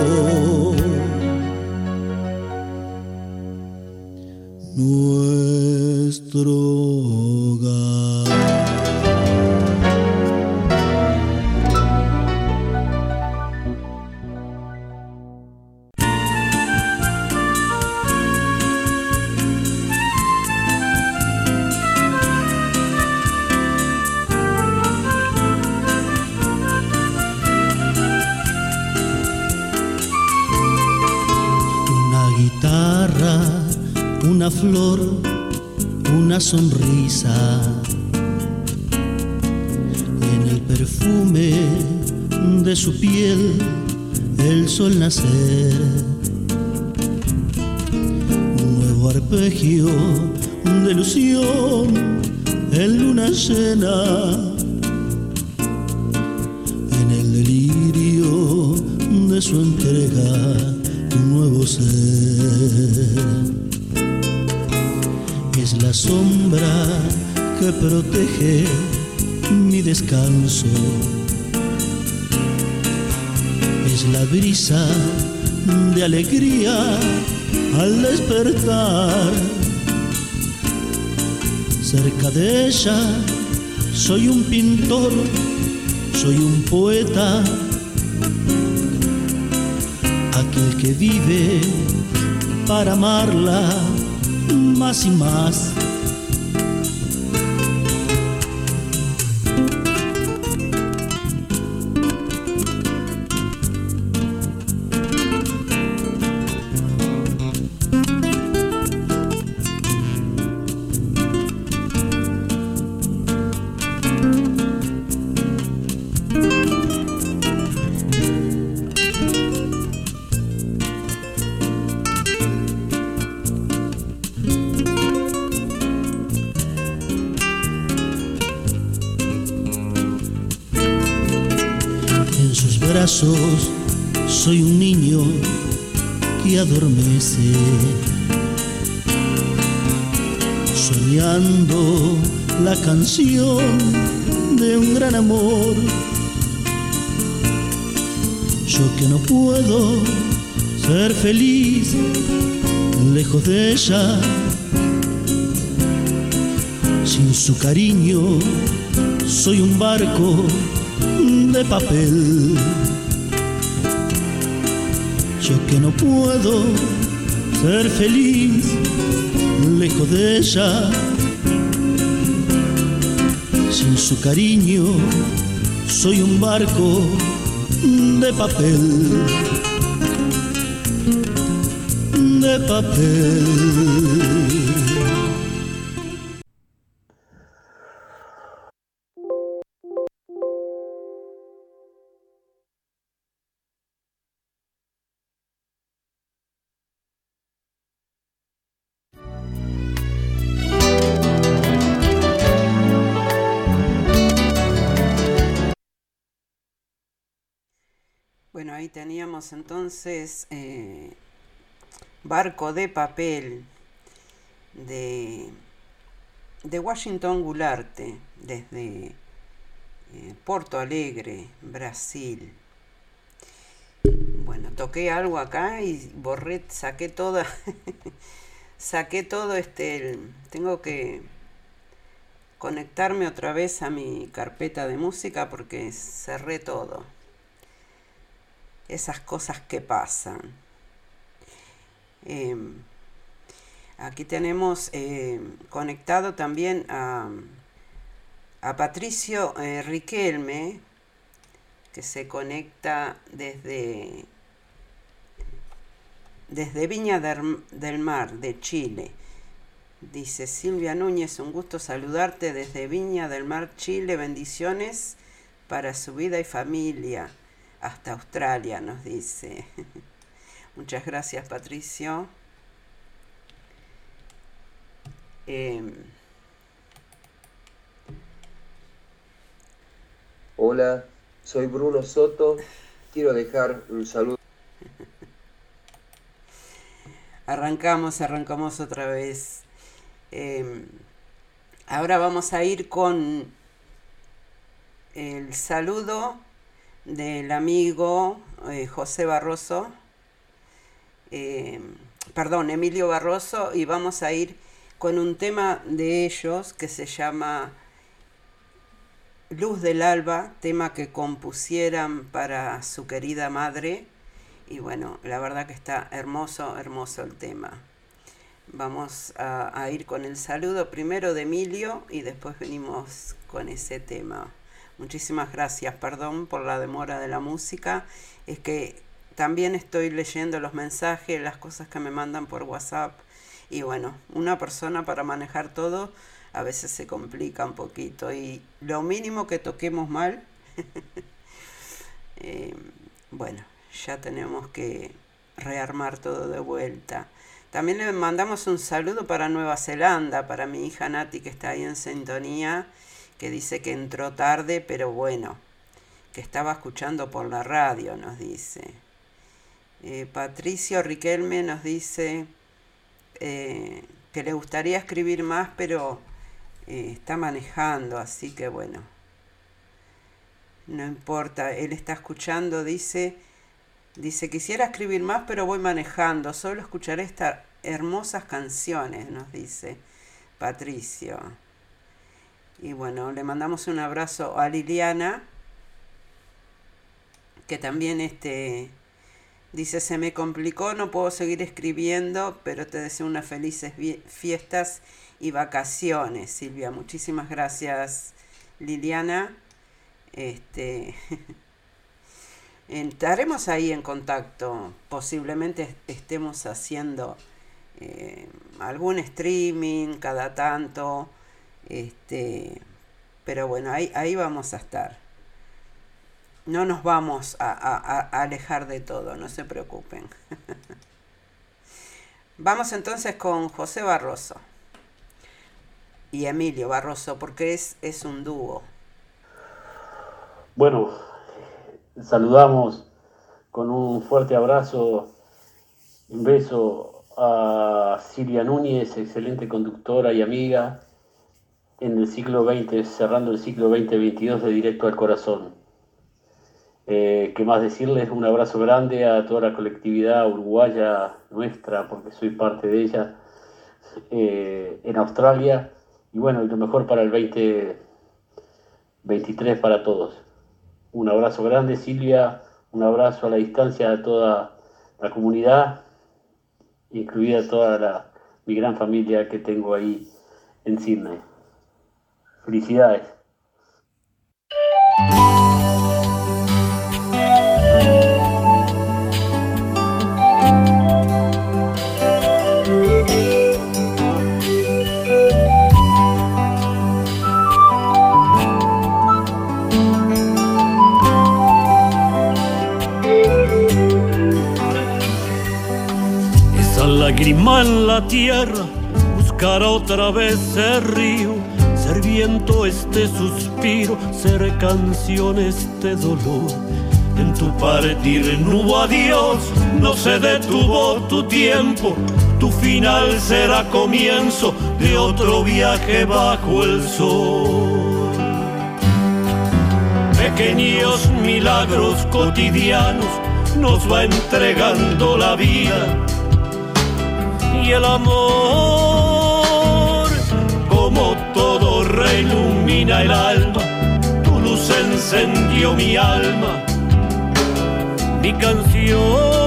de ella soy un pintor, soy un poeta, aquel que vive para amarla más y más. De un gran amor. Yo que no puedo ser feliz lejos de ella, sin su cariño soy un barco de papel yo que no puedo ser feliz lejos de ella, sin su cariño soy un barco de papel, de papel. Ahí teníamos entonces eh, Barco de Papel de, de Washington Gularte desde eh, Porto Alegre, Brasil. Bueno, toqué algo acá y borré, saqué toda, saqué todo este, tengo que conectarme otra vez a mi carpeta de música porque cerré todo esas cosas que pasan. Em, aquí tenemos eh, conectado también a, a Patricio eh, Riquelme, que se conecta desde, desde Viña del Mar, de Chile. Dice Silvia Núñez, un gusto saludarte desde Viña del Mar, Chile. Bendiciones para su vida y familia hasta Australia, nos dice. Muchas gracias, Patricio. Em, Hola, soy Bruno Soto. Quiero dejar un saludo. Arrancamos, arrancamos otra vez. Em, ahora vamos a ir con el saludo del amigo eh, José Barroso, eh, perdón, Emilio Barroso, y vamos a ir con un tema de ellos que se llama Luz del Alba, tema que compusieran para su querida madre. Y bueno, la verdad que está hermoso, hermoso el tema. Vamos a, a ir con el saludo primero de Emilio y después venimos con ese tema. Muchísimas gracias, perdón por la demora de la música. Es que también estoy leyendo los mensajes, las cosas que me mandan por WhatsApp. Y bueno, una persona para manejar todo a veces se complica un poquito. Y lo mínimo que toquemos mal, eh, bueno, ya tenemos que rearmar todo de vuelta. También le mandamos un saludo para Nueva Zelanda, para mi hija Nati que está ahí en sintonía, que dice que entró tarde, pero bueno, que estaba escuchando por la radio, nos dice. Eh, Patricio Riquelme nos dice eh, que le gustaría escribir más, pero eh, está manejando, así que bueno, no importa, él está escuchando, dice Dice, quisiera escribir más, pero voy manejando. Solo escucharé estas hermosas canciones, nos dice Patricio. Y bueno, le mandamos un abrazo a Liliana, que también este, dice, se me complicó, no puedo seguir escribiendo, pero te deseo unas felices fiestas y vacaciones, Silvia. Muchísimas gracias, Liliana. Este, estaremos ahí en contacto. Posiblemente estemos haciendo eh, algún streaming cada tanto. Este, pero bueno, ahí, ahí vamos a estar. No nos vamos a, alejar de todo, no se preocupen. vamos entonces con José Barroso y Emilio Barroso, porque es, es un dúo. Bueno, saludamos con un fuerte abrazo, un beso a Silvia Núñez, excelente conductora y amiga en el siglo XX, cerrando el siglo 2022 de Directo al Corazón. Eh, ¿Qué más decirles? Un abrazo grande a toda la colectividad uruguaya nuestra, porque soy parte de ella, eh, en Australia. Y bueno, lo mejor para el 2023 para todos. Un abrazo grande, Silvia. Un abrazo a la distancia a toda la comunidad, incluida toda la, mi gran familia que tengo ahí en Sydney. Felicidades. lágrima en la tierra, buscar otra vez el río, ser viento este suspiro, ser canción este dolor. En tu partir no hubo adiós, no se detuvo tu tiempo, tu final será comienzo de otro viaje bajo el sol. Pequeños milagros cotidianos nos va entregando la vida y el amor, todo reilumina el alma, tu luz encendió mi alma, mi canción.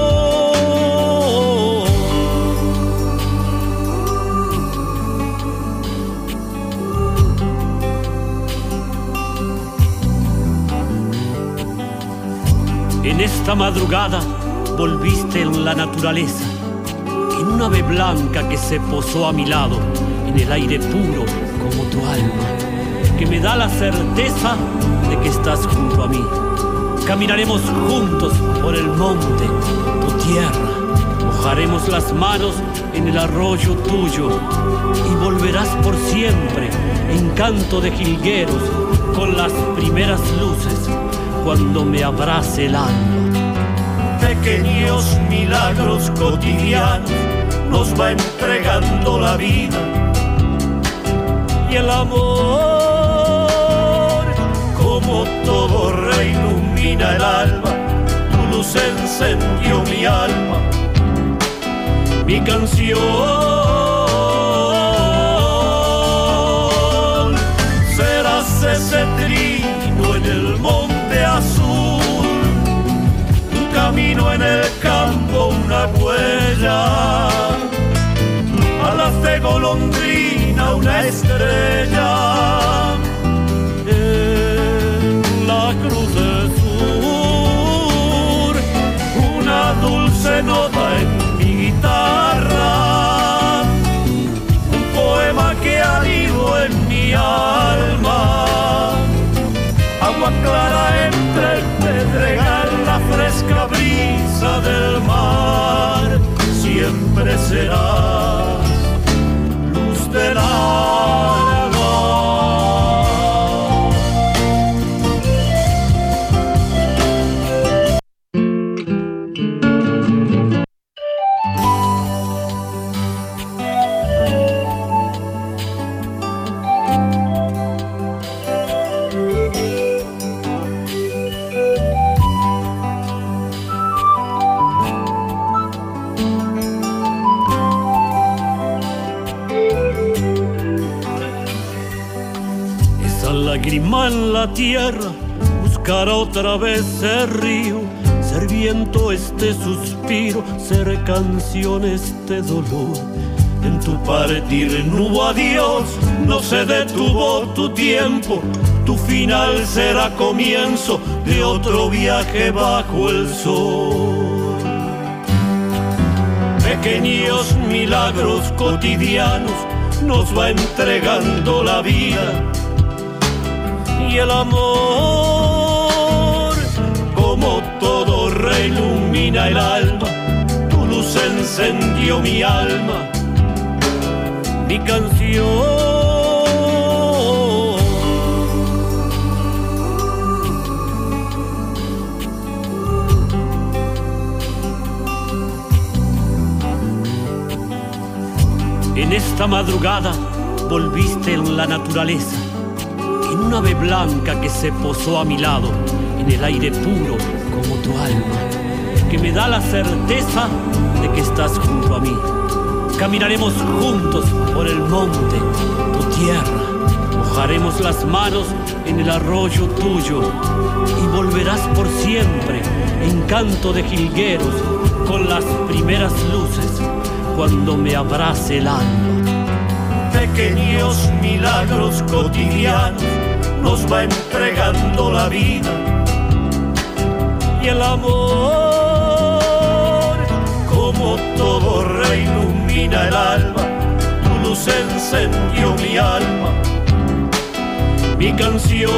En esta madrugada volviste en la naturaleza en un ave blanca que se posó a mi lado, en el aire puro como tu alma, que me da la certeza de que estás junto a mí. Caminaremos juntos por el monte, tu tierra, mojaremos las manos en el arroyo tuyo y volverás por siempre en canto de jilgueros con las primeras luces cuando me abrace el alma. Pequeños milagros cotidianos nos va entregando la vida y el amor el alma tu luz encendió mi alma. Mi canción serás ese trino en el monte azul camino en el campo una huella, alas de golondrina una estrella, nota en mi guitarra, un poema que ha ido en mi alma, agua clara entre el pedregal fresca brisa del mar, siempre serás luz de la tierra, buscar otra vez el río, ser viento este suspiro, ser canción este dolor. En tu partir no adiós, no se detuvo tu tiempo, tu final será comienzo de otro viaje bajo el sol. Pequeños milagros cotidianos nos va entregando la vida y el amor, como todo reilumina el alma, tu luz encendió mi alma, mi canción. En esta madrugada volviste en la naturaleza en un ave blanca que se posó a mi lado, en el aire puro como tu alma, que me da la certeza de que estás junto a mí. Caminaremos juntos por el monte, tu tierra, mojaremos las manos en el arroyo tuyo y volverás por siempre, encanto de jilgueros, con las primeras luces, cuando me abrace el alma pequeños milagros cotidianos nos va entregando la vida y el amor. Como todo reilumina el alma tu luz encendió mi alma mi canción.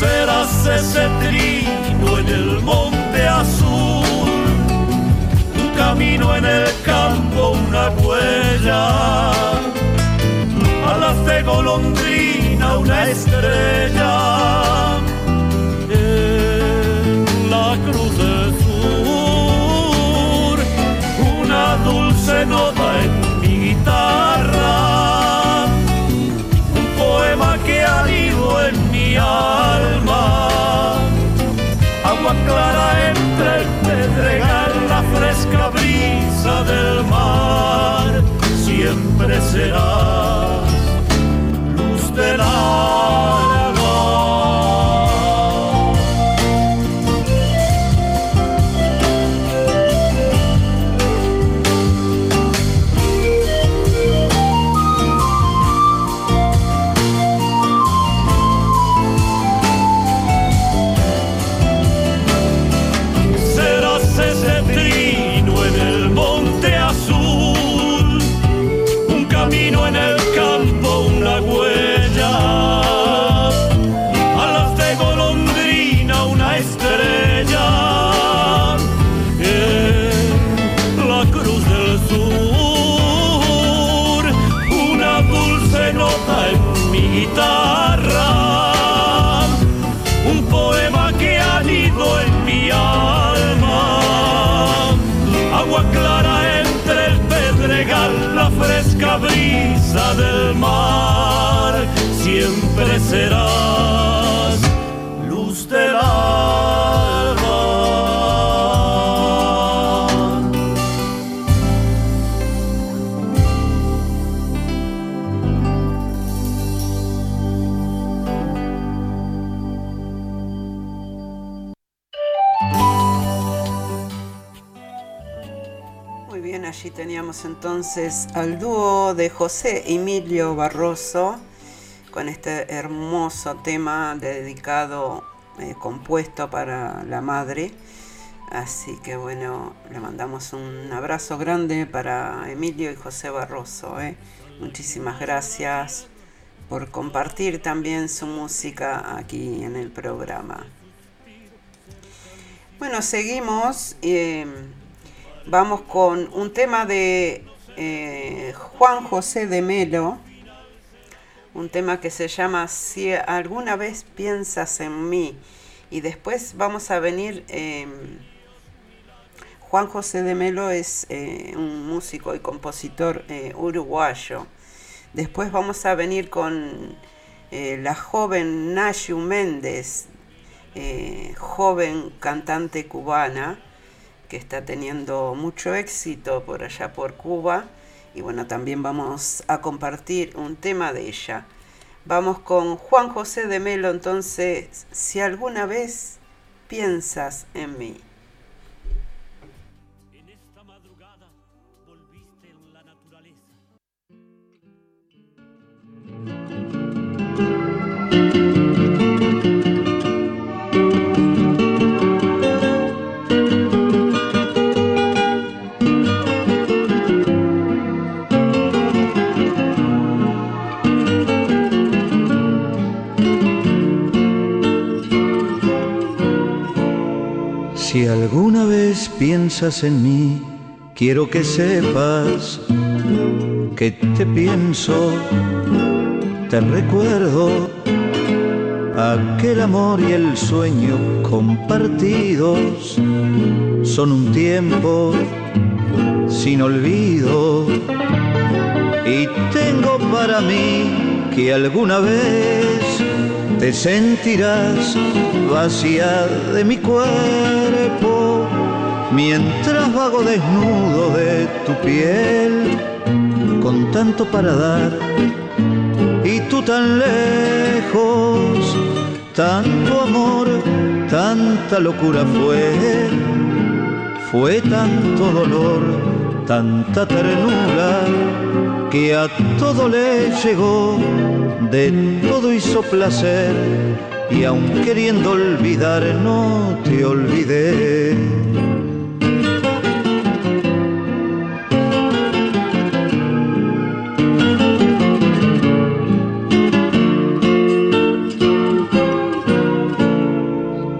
Serás ese trino en el monte azul camino en el campo una huella, golondrina una estrella, en la cruz del sur, una dulce nota en mi guitarra, un poema que ha en mi alma, agua clara entre el pedregal fresca brisa del mar, siempre serás luz del luz. Muy bien, allí teníamos entonces al dúo de José Emilio Barroso con este hermoso tema dedicado, eh, compuesto para la madre. Así que bueno, le mandamos un abrazo grande para Emilio y José Barroso. Eh. Muchísimas gracias por compartir también su música aquí en el programa. Bueno, seguimos. Eh, vamos con un tema de eh, Juan José de Melo. Un tema que se llama Si alguna vez piensas en mí. Y después vamos a venir. Em, Juan José de Melo es eh, un músico y compositor uruguayo. Después vamos a venir con la joven Nashu Méndez eh, joven cantante cubana que está teniendo mucho éxito por allá por Cuba. Y bueno, también vamos a compartir un tema de ella. Vamos con Juan José de Melo, entonces, si alguna vez piensas en mí. Si alguna vez piensas en mí, quiero que sepas que te pienso, te recuerdo aquel amor y el sueño compartidos. Son un tiempo sin olvido y tengo para mí que alguna vez te sentirás vacía de mi cuerpo mientras vago desnudo de tu piel con tanto para dar y tú tan lejos tanto amor tanta locura fue fue tanto dolor tanta ternura que a todo le llegó de todo hizo placer y aun queriendo olvidar no te olvidé.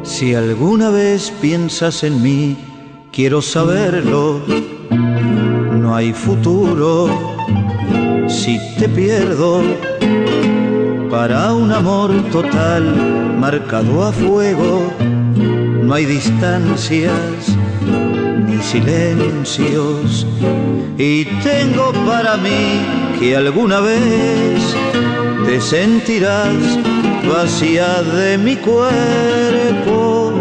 Si alguna vez piensas en mí, quiero saberlo, no hay futuro si te pierdo para un amor total marcado a fuego. No hay distancias ni silencios y tengo para mí que alguna vez te sentirás vacía de mi cuerpo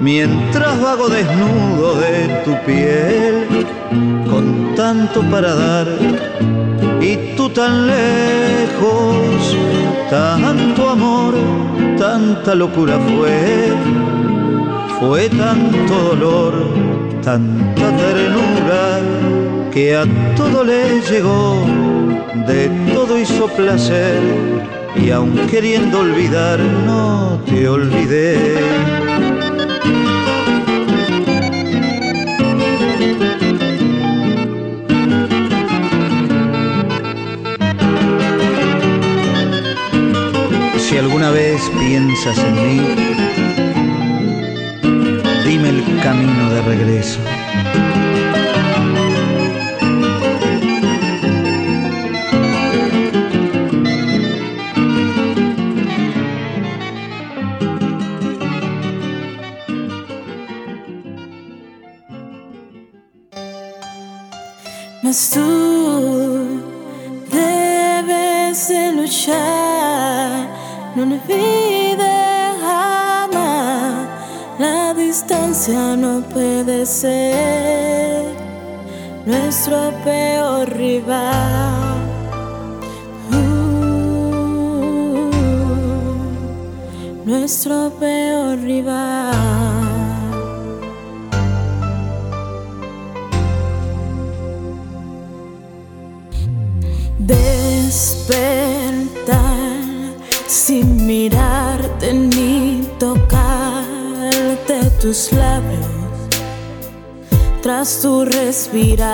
mientras vago desnudo de tu piel con tanto para dar. Y tú tan lejos tanto amor, tanta locura fue, fue tanto dolor, tanta ternura, que a todo le llegó, de todo hizo placer, y aun queriendo olvidar, no te olvidé. Alguna vez piensas en mí, dime el camino de regreso. Tú nuestro peor rival. Uh, nuestro peor rival. Despertar sin mirarte ni tocarte tus labios tras tu respirar.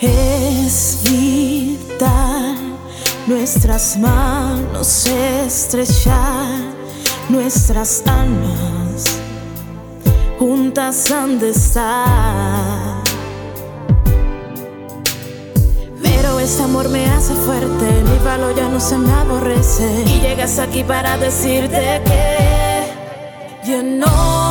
Es vital nuestras manos estrechar nuestras almas juntas han de estar. Pero este amor me hace fuerte, mi valor ya no se me aborrece. Y llegas aquí para decirte que yo no,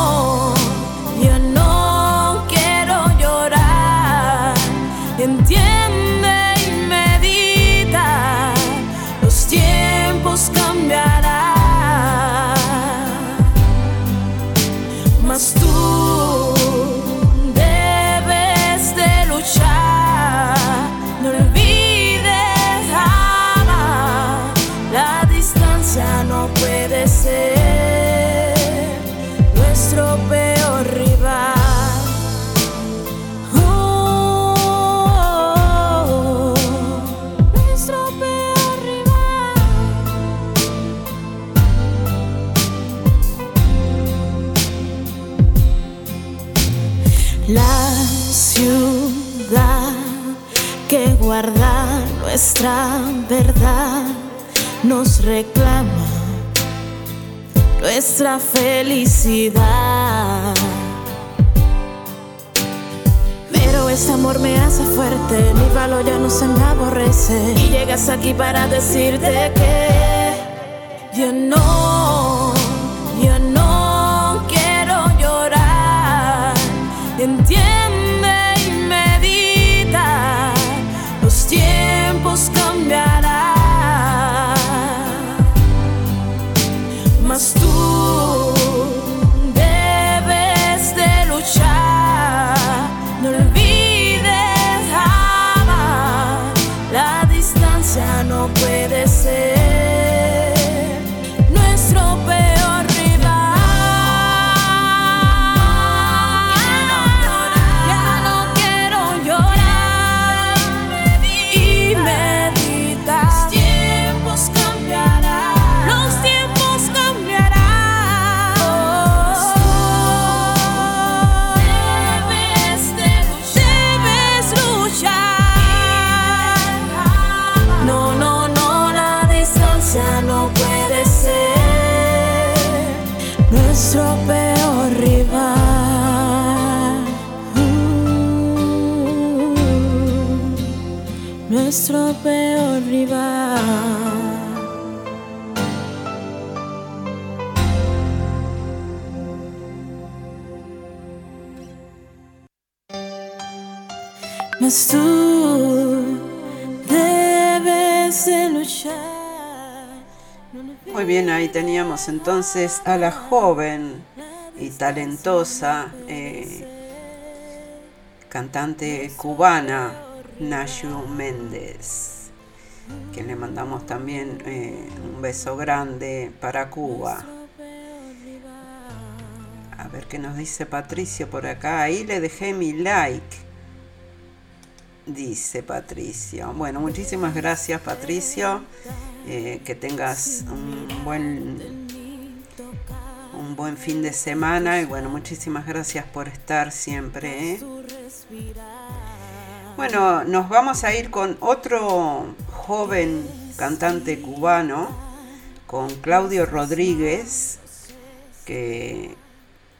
nuestra verdad nos reclama nuestra felicidad. Pero este amor me hace fuerte, mi valor ya no se me aborrece. Y llegas aquí para decirte que yo no, bien, ahí teníamos entonces a la joven y talentosa eh, cantante cubana Nayu Méndez, que le mandamos también eh, un beso grande para Cuba. A ver qué nos dice Patricio por acá. Ahí le dejé mi like. Dice Patricio. Bueno, muchísimas gracias Patricio. Eh, que tengas un buen un buen fin de semana y bueno, muchísimas gracias por estar siempre. ¿eh? Bueno, nos vamos a ir con otro joven cantante cubano, con Claudio Rodríguez, que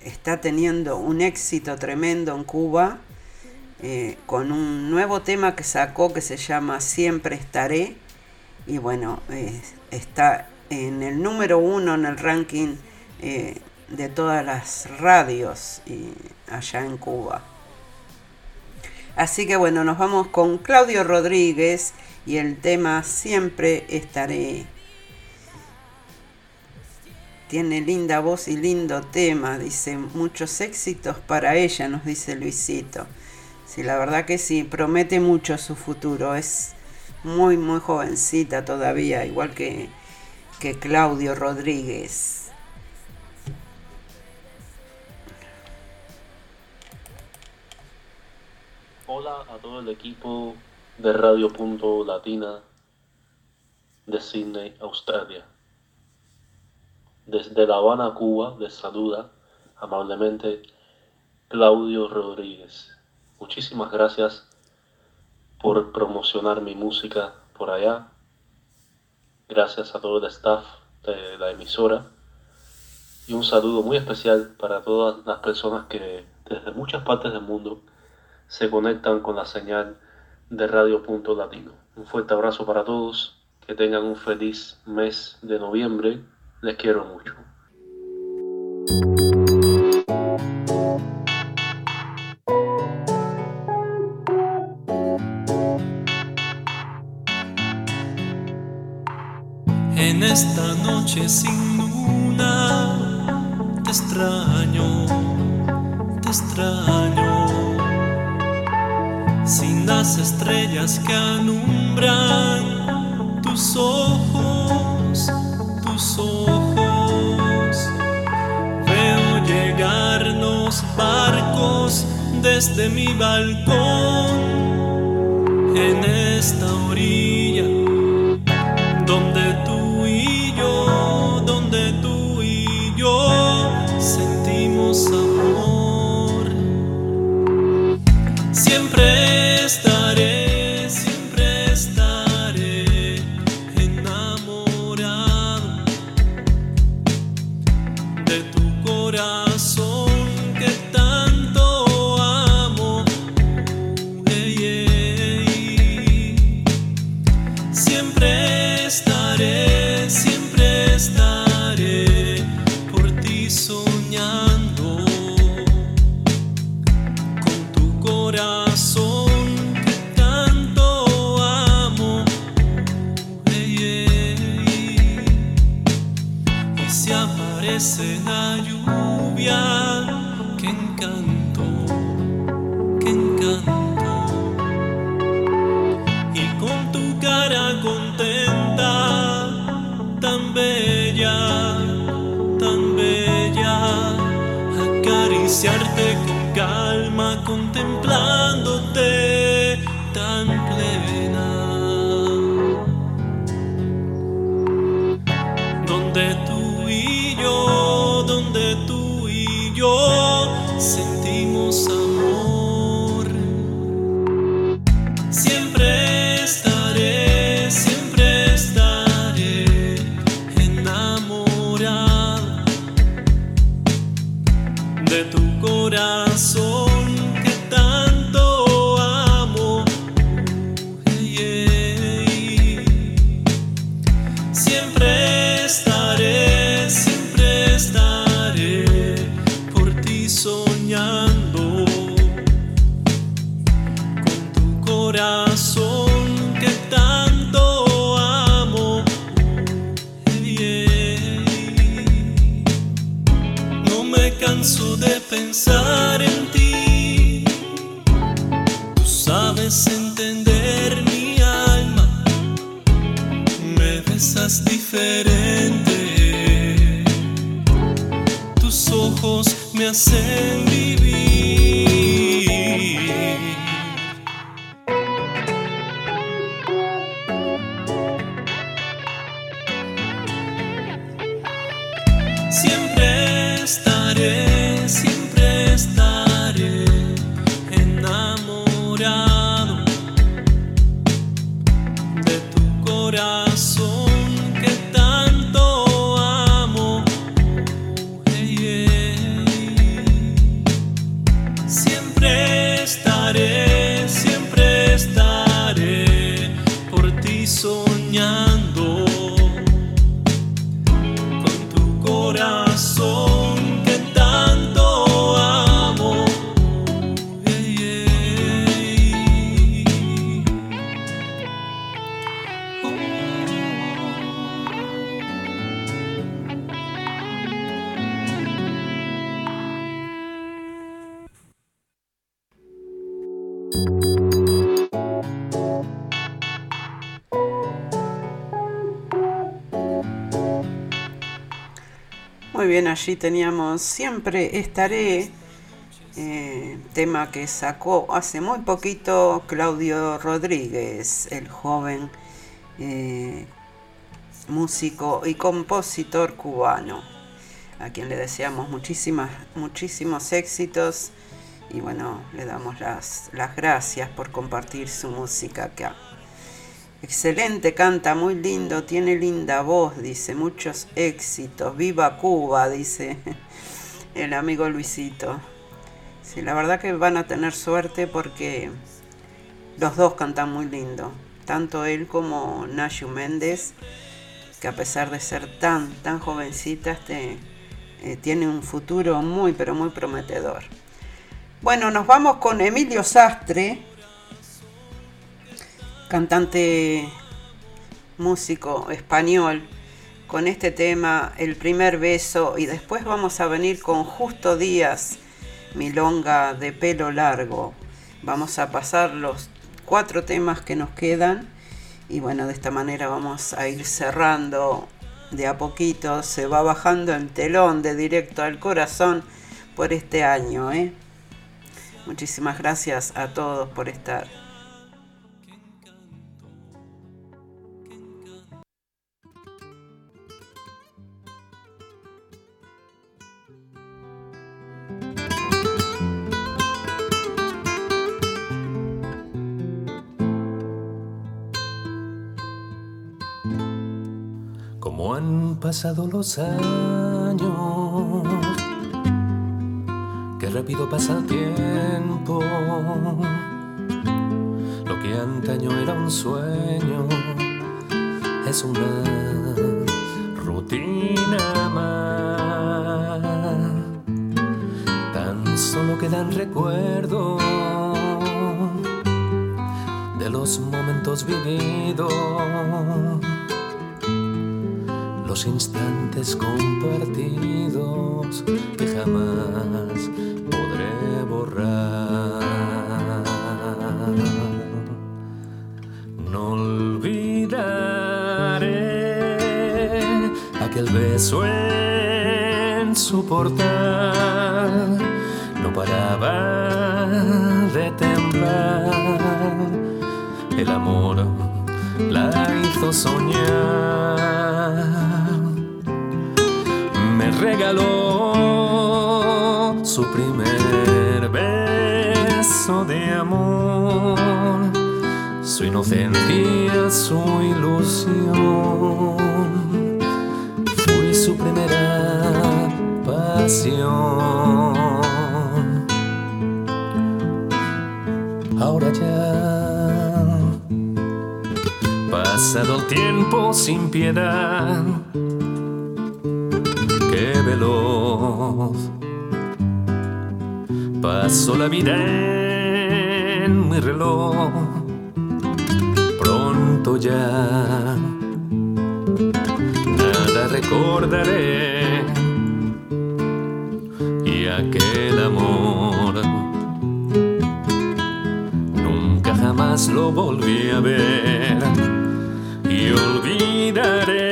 está teniendo un éxito tremendo en Cuba, eh, con un nuevo tema que sacó que se llama Siempre estaré, y bueno, eh, está en el número uno en el ranking eh, de todas las radios allá en Cuba. Así que bueno, nos vamos con Claudio Rodríguez y el tema Siempre estaré. Tiene linda voz y lindo tema, dice, muchos éxitos para ella, nos dice Luisito. Sí, la verdad que sí, promete mucho su futuro, es muy, muy jovencita todavía, igual que, que Claudio Rodríguez. Hola a todo el equipo de Radio Punto Latina de Sydney, Australia. Desde La Habana, Cuba, les saluda amablemente Claudio Rodríguez. Muchísimas gracias por promocionar mi música por allá. Gracias a todo el staff de la emisora. y un saludo muy especial para todas las personas que desde muchas partes del mundo se conectan con la señal de Radio Punto Latino. Un fuerte abrazo para todos, que tengan un feliz mes de noviembre, les quiero mucho. Esta noche sin luna te extraño, te extraño. Sin las estrellas que alumbran tus ojos, tus ojos. Veo llegar los barcos desde mi balcón en esta Siempre Allí teníamos Siempre estaré, eh, tema que sacó hace muy poquito Claudio Rodríguez, el joven eh, músico y compositor cubano, a quien le deseamos muchísimas, muchísimos éxitos y bueno, le damos las, las gracias por compartir su música acá. Excelente, canta muy lindo, tiene linda voz, dice, muchos éxitos. Viva Cuba, dice el amigo Luisito. Sí, la verdad que van a tener suerte porque los dos cantan muy lindo. Tanto él como Nashu Méndez, que a pesar de ser tan, tan jovencitas, este, tiene un futuro muy, pero muy prometedor. Bueno, nos vamos con Emilio Sastre, cantante, músico español, con este tema, El primer beso, y después vamos a venir con Justo Díaz milonga de pelo largo. Vamos a pasar los cuatro temas que nos quedan y bueno, de esta manera vamos a ir cerrando de a poquito, se va bajando el telón de directo al corazón por este año. ¿eh? Muchísimas gracias a todos por estar. Pasado los años, qué rápido pasa el tiempo. Lo que antaño era un sueño es una rutina más. Tan solo quedan recuerdos de los momentos vividos los instantes compartidos que jamás podré borrar. No olvidaré aquel beso en su portal, no paraba de temblar, el amor la hizo soñar su primer beso de amor, su inocencia, su ilusión. Fui su primera pasión. Ahora ya, pasado el tiempo sin piedad Paso la vida en mi reloj, pronto ya nada recordaré. Y aquel amor nunca jamás lo volví a ver. Y olvidaré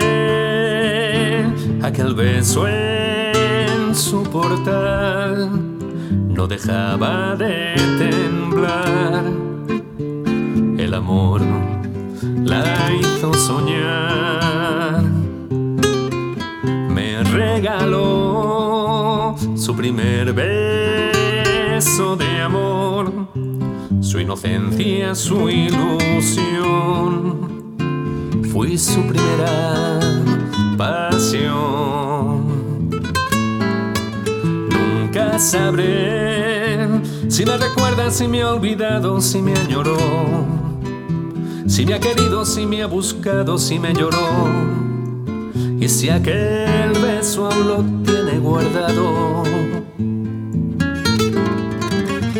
aquel beso en su portal dejaba de temblar. El amor la hizo soñar. Me regaló su primer beso de amor, su inocencia, su ilusión. Fui su primera pasión. Sabré si me recuerda, si me ha olvidado, si me añoró, si me ha querido, si me ha buscado, si me lloró. Y si aquel beso aún lo tiene guardado.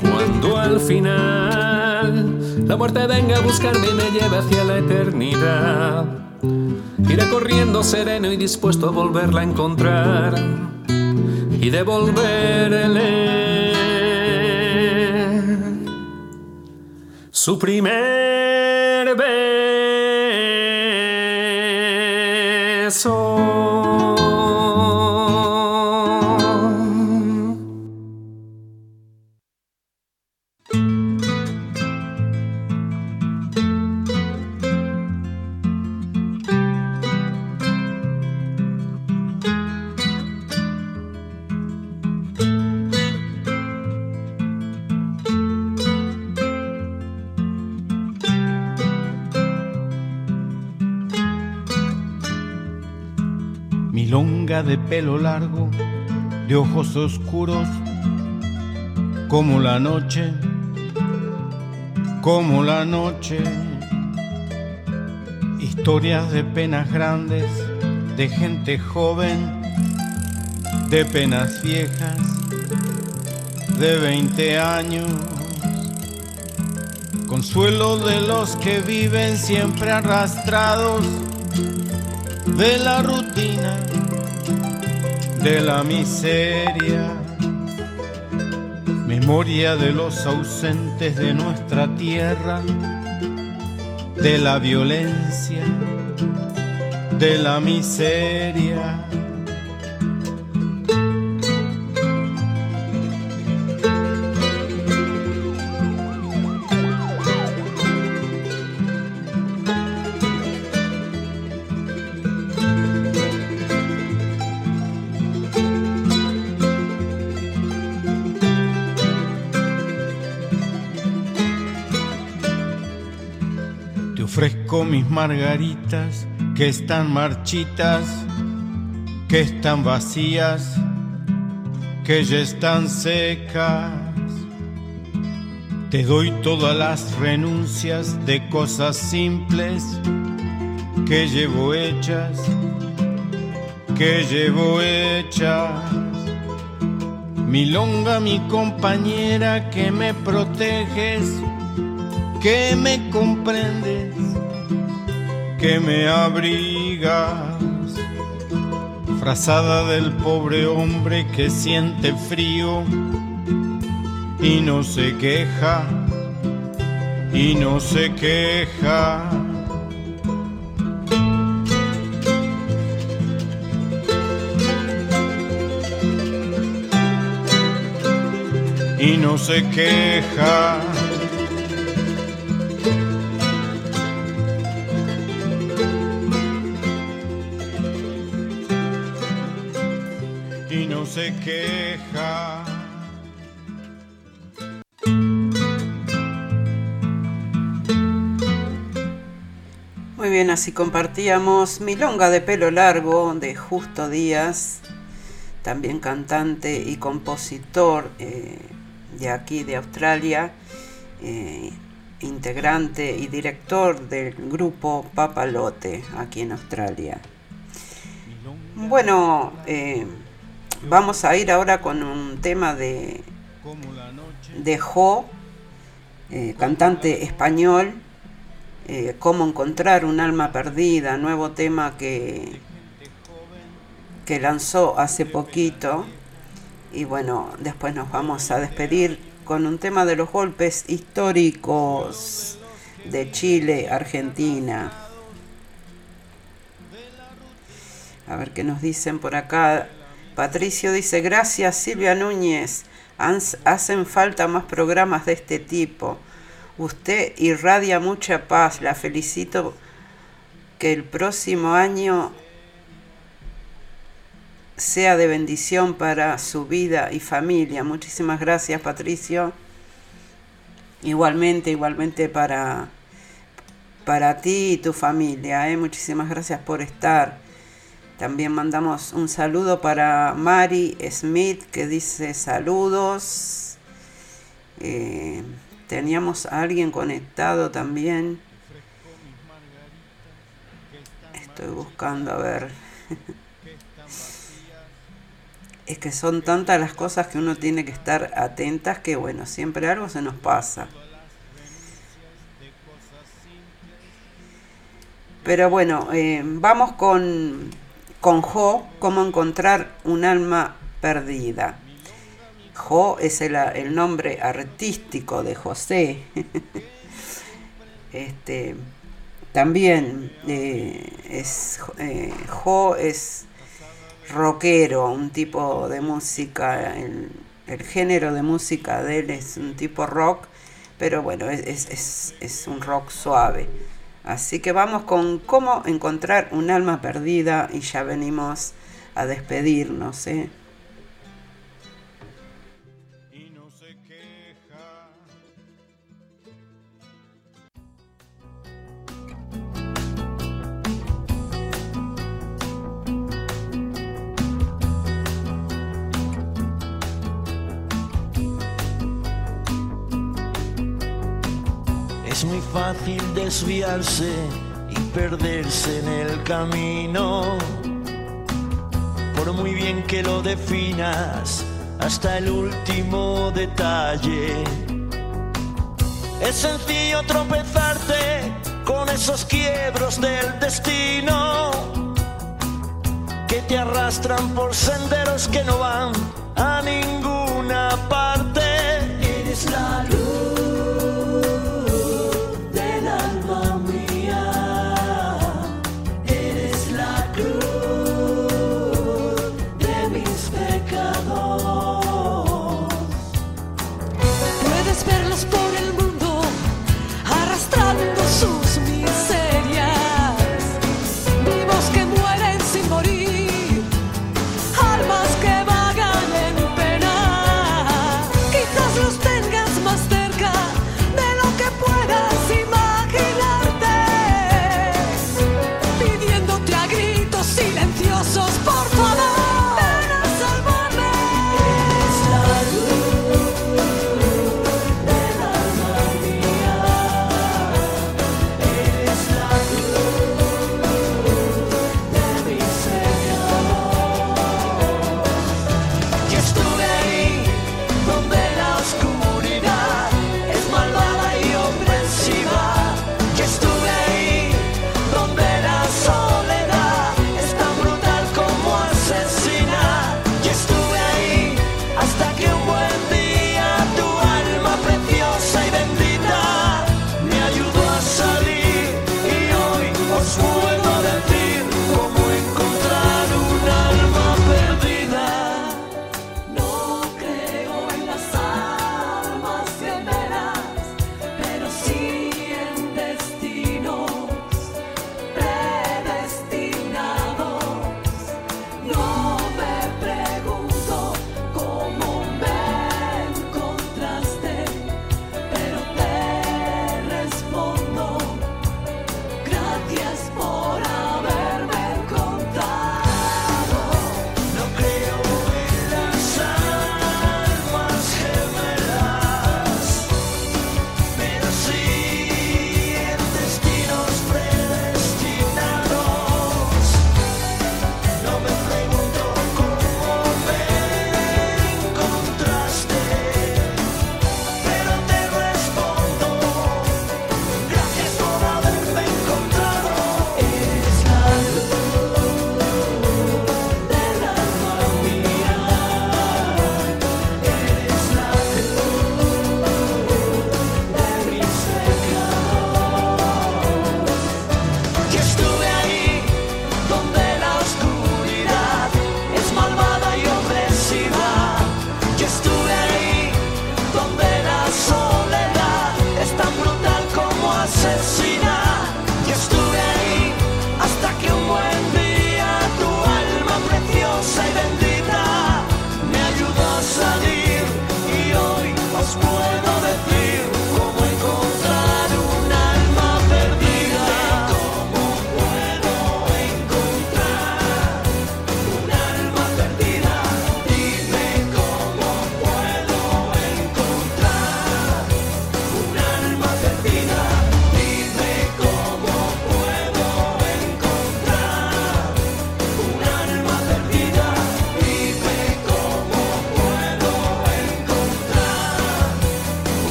Cuando al final la muerte venga a buscarme y me lleve hacia la eternidad Iré corriendo sereno y dispuesto a volverla a encontrar y devolverle su primer beso. Ojos oscuros, como la noche, como la noche. Historias de penas grandes, de gente joven, de penas viejas, de 20 años. Consuelo de los que viven siempre arrastrados de la rutina, de la miseria, memoria de los ausentes de nuestra tierra, de la violencia, de la miseria. Mis margaritas que están marchitas, que están vacías, que ya están secas. Te doy todas las renuncias de cosas simples que llevo hechas, que llevo hechas. Milonga, mi compañera, que me proteges, que me comprendes que me abrigas, frazada del pobre hombre que siente frío y no se queja, y no se queja. Y no se queja. Se queja. Muy bien, así compartíamos Milonga de pelo largo de Justo Díaz, también cantante y compositor eh, de aquí de Australia, eh, integrante y director del grupo Papalote aquí en Australia. Bueno, eh, Vamos a ir ahora con un tema de, de Jo, eh, cantante español, eh, Cómo encontrar un alma perdida, nuevo tema que, que lanzó hace poquito. Y bueno, después nos vamos a despedir con un tema de los golpes históricos de Chile, Argentina. A ver qué nos dicen por acá. Patricio dice, gracias Silvia Núñez, hacen falta más programas de este tipo. Usted irradia mucha paz, la felicito que el próximo año sea de bendición para su vida y familia. Muchísimas gracias Patricio. Igualmente, igualmente para, para ti y tu familia. ¿eh? Muchísimas gracias por estar. También mandamos un saludo para Mari Smith que dice saludos. Eh, teníamos a alguien conectado también. Estoy buscando a ver. es que son tantas las cosas que uno tiene que estar atentas que bueno, siempre algo se nos pasa. Pero bueno, eh, vamos con con Jo, cómo encontrar un alma perdida. Jo es el, nombre artístico de José. este, también eh, es, eh, Jo es rockero, un tipo de música, el, género de música de él es un tipo rock, pero bueno, es, es un rock suave. Así que vamos con cómo encontrar un alma perdida y ya venimos a despedirnos. ¿eh? Fácil desviarse y perderse en el camino. Por muy bien que lo definas, hasta el último detalle. Es sencillo tropezarte con esos quiebros del destino que te arrastran por senderos que no van a ninguna parte. Eres la luz.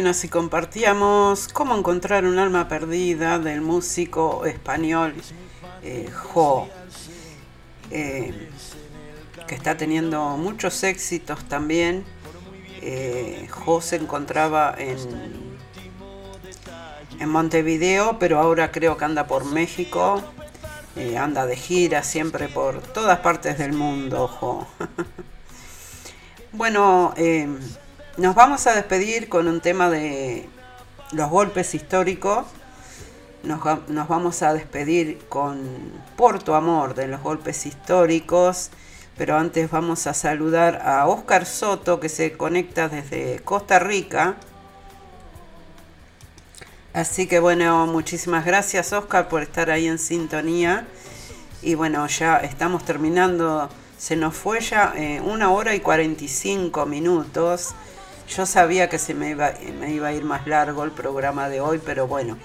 Bien, así compartíamos cómo encontrar un alma perdida del músico español eh, Jo, eh, que está teniendo muchos éxitos también. Eh, jo se encontraba en, en Montevideo, pero ahora creo que anda por México. anda de gira siempre por todas partes del mundo, Jo. bueno, nos vamos a despedir con un tema de los golpes históricos. Nos, vamos a despedir con Por tu amor de los golpes históricos. pero antes vamos a saludar a Oscar Soto que se conecta desde Costa Rica. Así que bueno, muchísimas gracias Oscar por estar ahí en sintonía. Y bueno, ya estamos terminando, se nos fue ya eh, una hora y 45 minutos. Yo sabía que se me iba, me iba a ir más largo el programa de hoy, pero bueno,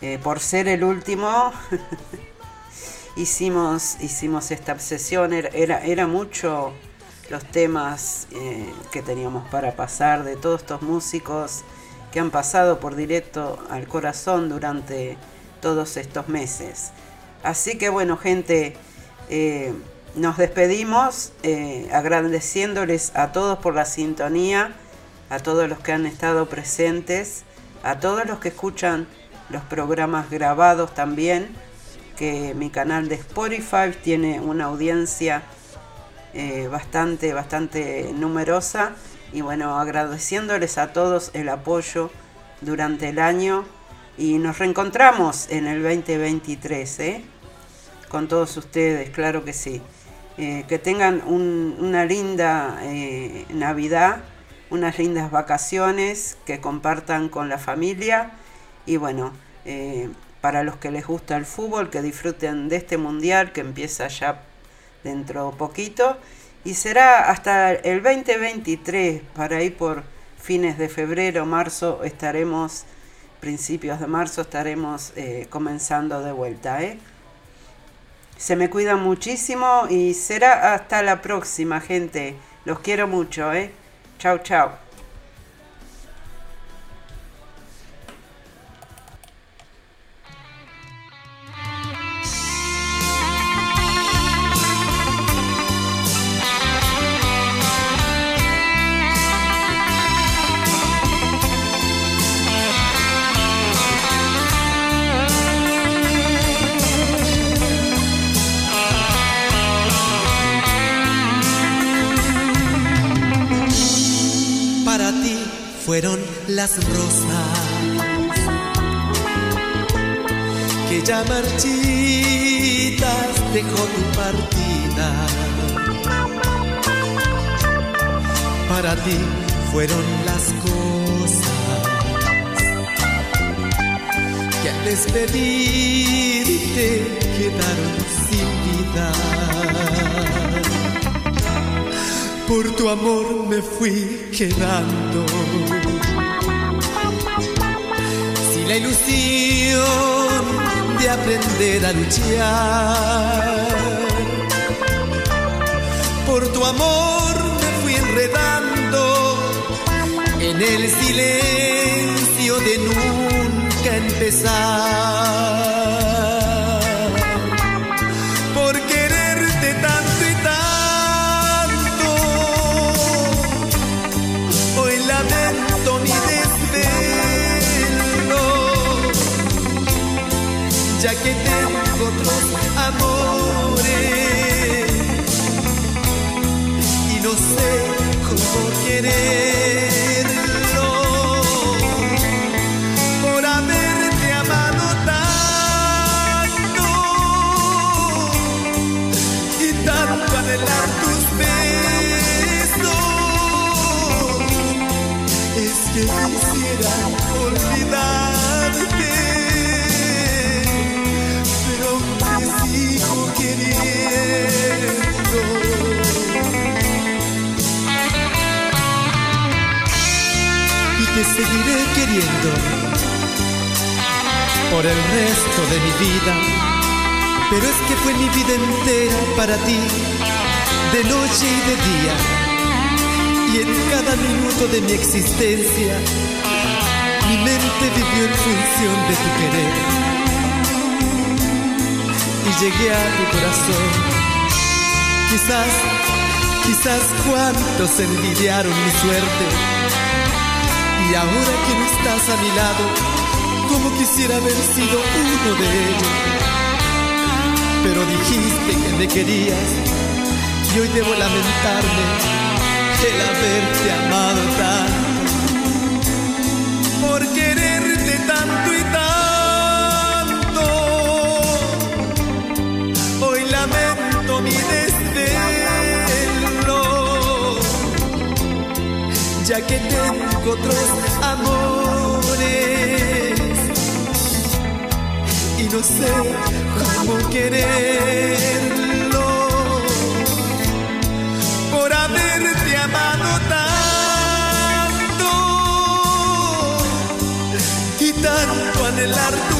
eh, por ser el último, hicimos, hicimos esta obsesión. Era, era, mucho los temas eh, que teníamos para pasar de todos estos músicos que han pasado por directo al corazón durante todos estos meses. Así que bueno, gente, eh, nos despedimos agradeciéndoles a todos por la sintonía, a todos los que han estado presentes, a todos los que escuchan los programas grabados también, que mi canal de Spotify tiene una audiencia eh, bastante, bastante numerosa. Y bueno, agradeciéndoles a todos el apoyo durante el año. Y nos reencontramos en el 2023, ¿eh? Con todos ustedes, claro que sí. Eh, que tengan una linda Navidad, unas lindas vacaciones, que compartan con la familia y bueno, eh, para los que les gusta el fútbol, que disfruten de este mundial que empieza ya dentro poquito. Y será hasta el 2023, para ahí por fines de febrero, marzo, estaremos, principios de marzo, estaremos eh, comenzando de vuelta. ¿eh? Se me cuidan muchísimo y será hasta la próxima, gente. Los quiero mucho. ¿eh? Chao, chao. Fueron las rosas que ya marchitas dejó tu partida. Para ti fueron las cosas que al despedirte quedaron sin vida. Por tu amor me fui quedando la ilusión de aprender a luchar. Por tu amor me fui enredando en el silencio de nunca empezar. Por el resto de mi vida. Pero es que fue mi vida entera para ti, de noche y de día. Y en cada minuto de mi existencia, mi mente vivió en función de tu querer y llegué a tu corazón. Quizás, quizás cuántos envidiaron mi suerte. Y ahora que no estás a mi lado, como quisiera haber sido uno de ellos. Pero dijiste que me querías y hoy debo lamentarme el haberte amado tanto. Por ya que tengo otros amores. Y no sé cómo quererlo por haberte amado tanto y tanto anhelar tus